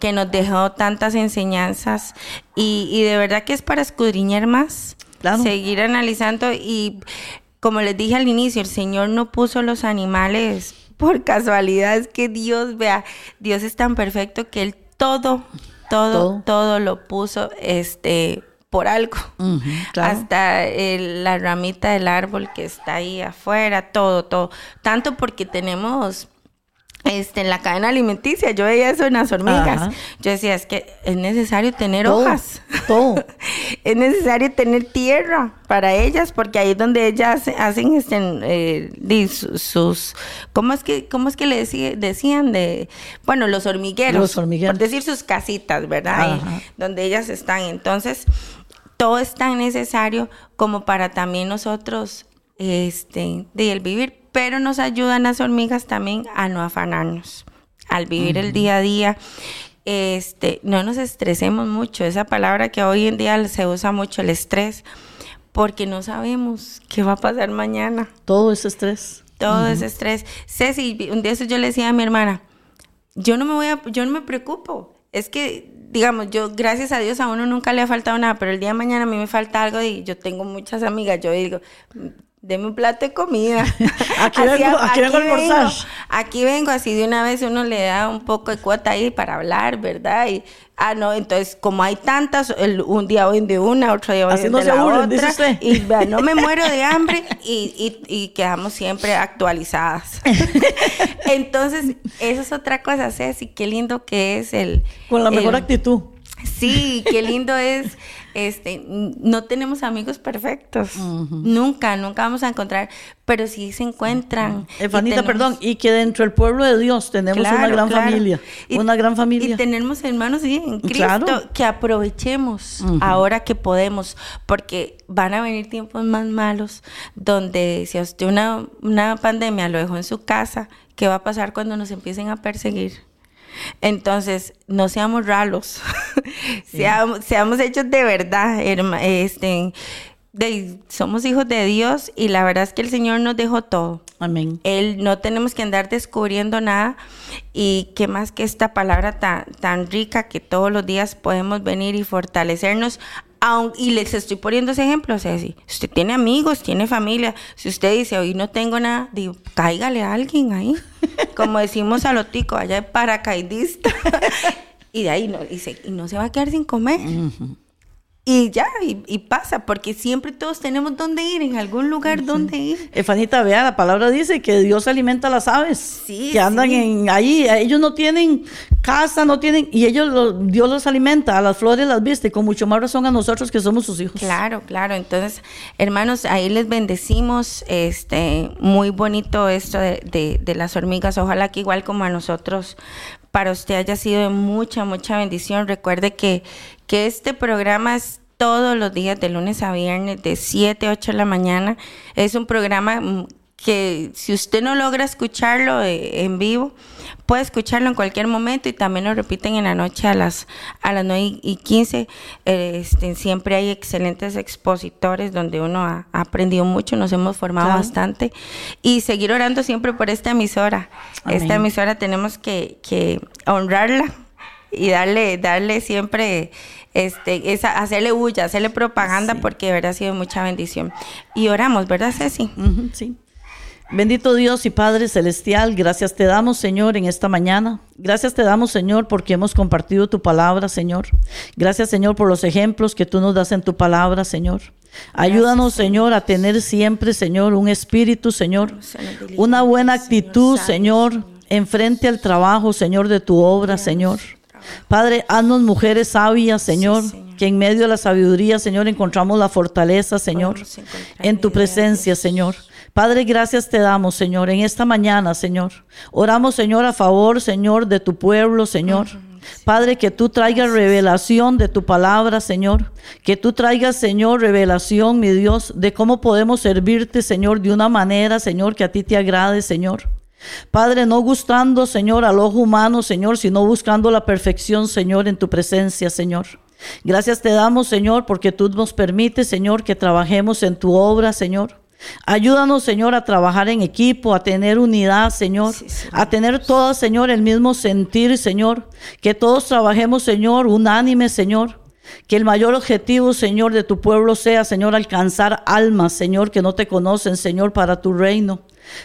que nos dejó tantas enseñanzas y, y de verdad que es para escudriñar más, Claro. seguir analizando y como les dije al inicio, el Señor no puso los animales por casualidad, es que Dios, vea, Dios es tan perfecto que Él todo, todo, Todo. todo, lo puso este por algo. Claro. Hasta el- la ramita del árbol que está ahí afuera, todo, todo. Tanto porque tenemos este, en la cadena alimenticia, yo veía eso en las hormigas. Ajá. Yo decía, es que es necesario tener Todo, hojas. todo. es necesario tener tierra para ellas, porque ahí es donde ellas hacen este, eh, sus, ¿cómo es que, cómo es que le decí- decían de, bueno, los hormigueros, Los hormigueros. por decir sus casitas, ¿verdad? Ahí, donde ellas están. Entonces, todo es tan necesario como para también nosotros, este, de el vivir, pero nos ayudan las hormigas también a no afanarnos, al vivir el día a día. Este, no nos estresemos mucho, esa palabra que hoy en día se usa mucho, el estrés, porque no sabemos qué va a pasar mañana. Todo es estrés. Todo ese estrés. Ceci, un día eso yo le decía a mi hermana, yo no me voy a, yo no me preocupo. Es que, digamos, yo, gracias a Dios, a uno nunca le ha faltado nada, pero el día de mañana a mí me falta algo y yo tengo muchas amigas, yo digo, deme un plato de comida. Aquí Así vengo- a- aquí vengo vengo, aquí vengo, así de una vez uno le da un poco de cuota ahí para hablar, ¿verdad? Y, ah, no, entonces, como hay tantas, el- un día voy de una, otro día Así de no la aburren, otra, usted. y vea, no me muero de hambre y, y- y quedamos siempre actualizadas. Entonces, eso es otra cosa, Ceci, qué lindo que es el... Con la mejor el- actitud. Sí, qué lindo es. Este, no tenemos amigos perfectos. Nunca, nunca vamos a encontrar, pero sí se encuentran. Efanita, perdón, y que dentro del pueblo de Dios tenemos una gran claro. familia. Y- una gran familia. Y tenemos hermanos sí, en Cristo Claro. que aprovechemos ahora que podemos, porque van a venir tiempos más malos donde si a usted una, una pandemia lo dejó en su casa, ¿qué va a pasar cuando nos empiecen a perseguir? Entonces, no seamos ralos, seamos, seamos hechos de verdad, herma- este, de- somos hijos de Dios y la verdad es que el Señor nos dejó todo. Amén. Él no tenemos que andar descubriendo nada y qué más que esta palabra tan, tan rica que todos los días podemos venir y fortalecernos. Aun- y les estoy poniendo ese ejemplo, Ceci. Usted tiene amigos, tiene familia. Si usted dice, hoy no tengo nada, digo, cáigale a alguien ahí. Como decimos a los ticos, allá de paracaidista. y de ahí no, y, se- y no se va a quedar sin comer. Y ya, y, pasa, porque siempre todos tenemos donde ir, en algún lugar donde ir. Efanita, vea, la palabra dice que Dios alimenta a las aves que andan en ahí. Ellos no tienen casa, no tienen, y ellos, Dios los alimenta, a las flores las viste, con mucho más razón a nosotros que somos sus hijos. Claro, claro. Entonces, hermanos, ahí les bendecimos. Este, muy bonito esto de, de las hormigas. Ojalá que igual como a nosotros para usted haya sido de mucha, mucha bendición. Recuerde que, que este programa es todos los días, de lunes a viernes, de 7 a 8 de la mañana. Es un programa mm, que si usted no logra escucharlo eh, en vivo, puede escucharlo en cualquier momento y también lo repiten en la noche a las, a las 9 y 15. Este, siempre hay excelentes expositores donde uno ha, aprendido mucho, nos hemos formado bastante y seguir orando siempre por esta emisora. Esta emisora tenemos que, que honrarla y darle, darle siempre, este, esa, hacerle bulla, hacerle propaganda, porque de verdad ha sido mucha bendición. Y oramos, ¿verdad, Ceci? sí. Bendito Dios y Padre Celestial, gracias te damos, Señor, en esta mañana. Gracias te damos, Señor, porque hemos compartido tu palabra, Señor. Gracias, Señor, por los ejemplos que tú nos das en tu palabra, Señor. Ayúdanos, Señor, a tener siempre, Señor, un espíritu, Señor, una buena actitud, Señor, enfrente al trabajo, Señor, de tu obra, Señor. Padre, haznos mujeres sabias, Señor, que en medio de la sabiduría, Señor, encontramos la fortaleza, Señor, en tu presencia, Señor. Padre, gracias te damos, Señor, en esta mañana, Señor. Oramos, Señor, a favor, Señor, de tu pueblo, Señor. Padre, que tú traigas revelación de tu palabra, Señor. Que tú traigas, Señor, revelación, mi Dios, de cómo podemos servirte, Señor, de una manera, Señor, que a ti te agrade, Señor. Padre, no gustando, Señor, al ojo humano, Señor, sino buscando la perfección, Señor, en tu presencia, Señor. Gracias te damos, Señor, porque tú nos permites, Señor, que trabajemos en tu obra, Señor. Ayúdanos, Señor, a trabajar en equipo, a tener unidad, Señor, a tener todas, Señor, el mismo sentir, Señor. Que todos trabajemos, Señor, unánime, Señor. Que el mayor objetivo, Señor, de tu pueblo sea, Señor, alcanzar almas, Señor, que no te conocen, Señor, para tu reino.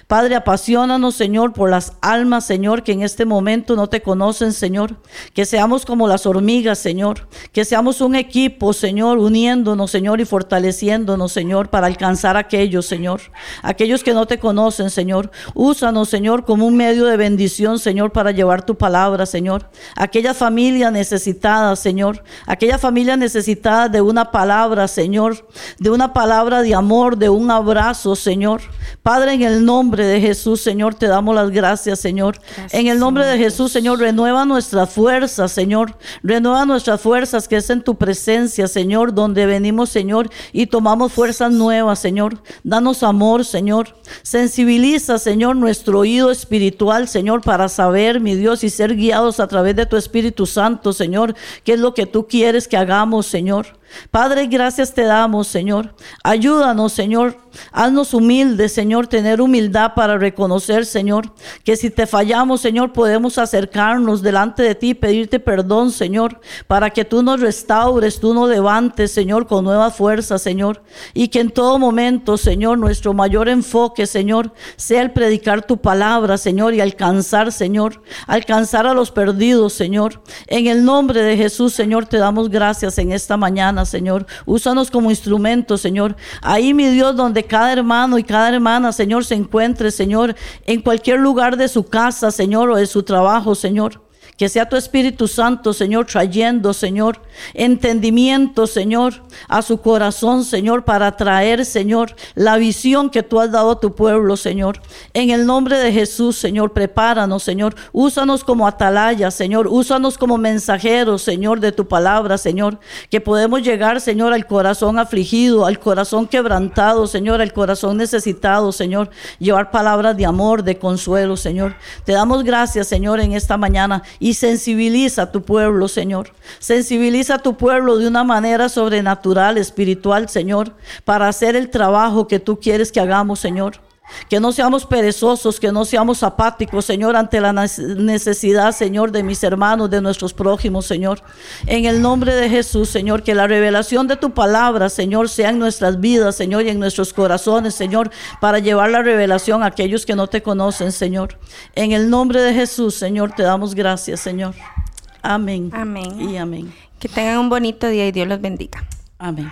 Padre, apasionanos, Señor, por las almas, Señor, que en este momento no te conocen, Señor. Que seamos como las hormigas, Señor. Que seamos un equipo, Señor, uniéndonos, Señor, y fortaleciéndonos, Señor, para alcanzar a aquellos, Señor. Aquellos que no te conocen, Señor. Úsanos, Señor, como un medio de bendición, Señor, para llevar tu palabra, Señor. Aquella familia necesitada, Señor. Aquella familia necesitada de una palabra, Señor. De una palabra de amor, de un abrazo, Señor. Padre, en el nombre de Jesús, Señor, te damos las gracias, Señor. en el nombre de Jesús, Señor, renueva nuestras fuerzas, Señor. Renueva nuestras fuerzas que es en tu presencia, Señor, donde venimos, Señor, y tomamos fuerzas nuevas, Señor. Danos amor, Señor. Sensibiliza, Señor, nuestro oído espiritual, Señor, para saber, mi Dios, y ser guiados a través de tu Espíritu Santo, Señor, qué es lo que tú quieres que hagamos, Señor. Padre, gracias te damos, Señor. Ayúdanos, Señor. Haznos humildes, Señor, tener humildad para reconocer, Señor, que si te fallamos, Señor, podemos acercarnos delante de ti pedirte perdón, Señor, para que tú nos restaures, tú nos levantes, Señor, con nueva fuerza, Señor. Y que en todo momento, Señor, nuestro mayor enfoque, Señor, sea el predicar tu palabra, Señor, y alcanzar, Señor, alcanzar a los perdidos, Señor. En el nombre de Jesús, Señor, te damos gracias en esta mañana. Señor. Úsanos como instrumentos, Señor. Ahí, mi Dios, donde cada hermano y cada hermana, Señor, se encuentre, Señor, en cualquier lugar de su casa, Señor, o de su trabajo, Señor. Que sea tu Espíritu Santo, Señor, trayendo, Señor, entendimiento, Señor, a su corazón, Señor, para traer, Señor, la visión que tú has dado a tu pueblo, Señor. En el nombre de Jesús, Señor, prepáranos, Señor. Úsanos como atalaya, Señor. Úsanos como mensajeros, Señor, de tu palabra, Señor. Que podemos llegar, Señor, al corazón afligido, al corazón quebrantado, Señor, al corazón necesitado, Señor. Llevar palabras de amor, de consuelo, Señor. Te damos gracias, Señor, en esta mañana y sensibiliza a tu pueblo, Señor. Sensibiliza a tu pueblo de una manera sobrenatural, espiritual, Señor, para hacer el trabajo que tú quieres que hagamos, Señor. Que no seamos perezosos, que no seamos apáticos, Señor, ante la necesidad, Señor, de mis hermanos, de nuestros prójimos, Señor. En el nombre de Jesús, Señor, que la revelación de tu palabra, Señor, sea en nuestras vidas, Señor, y en nuestros corazones, Señor, para llevar la revelación a aquellos que no te conocen, Señor. En el nombre de Jesús, Señor, te damos gracias, Señor. Amén. Amén. Y amén. Que tengan un bonito día y Dios los bendiga. Amén.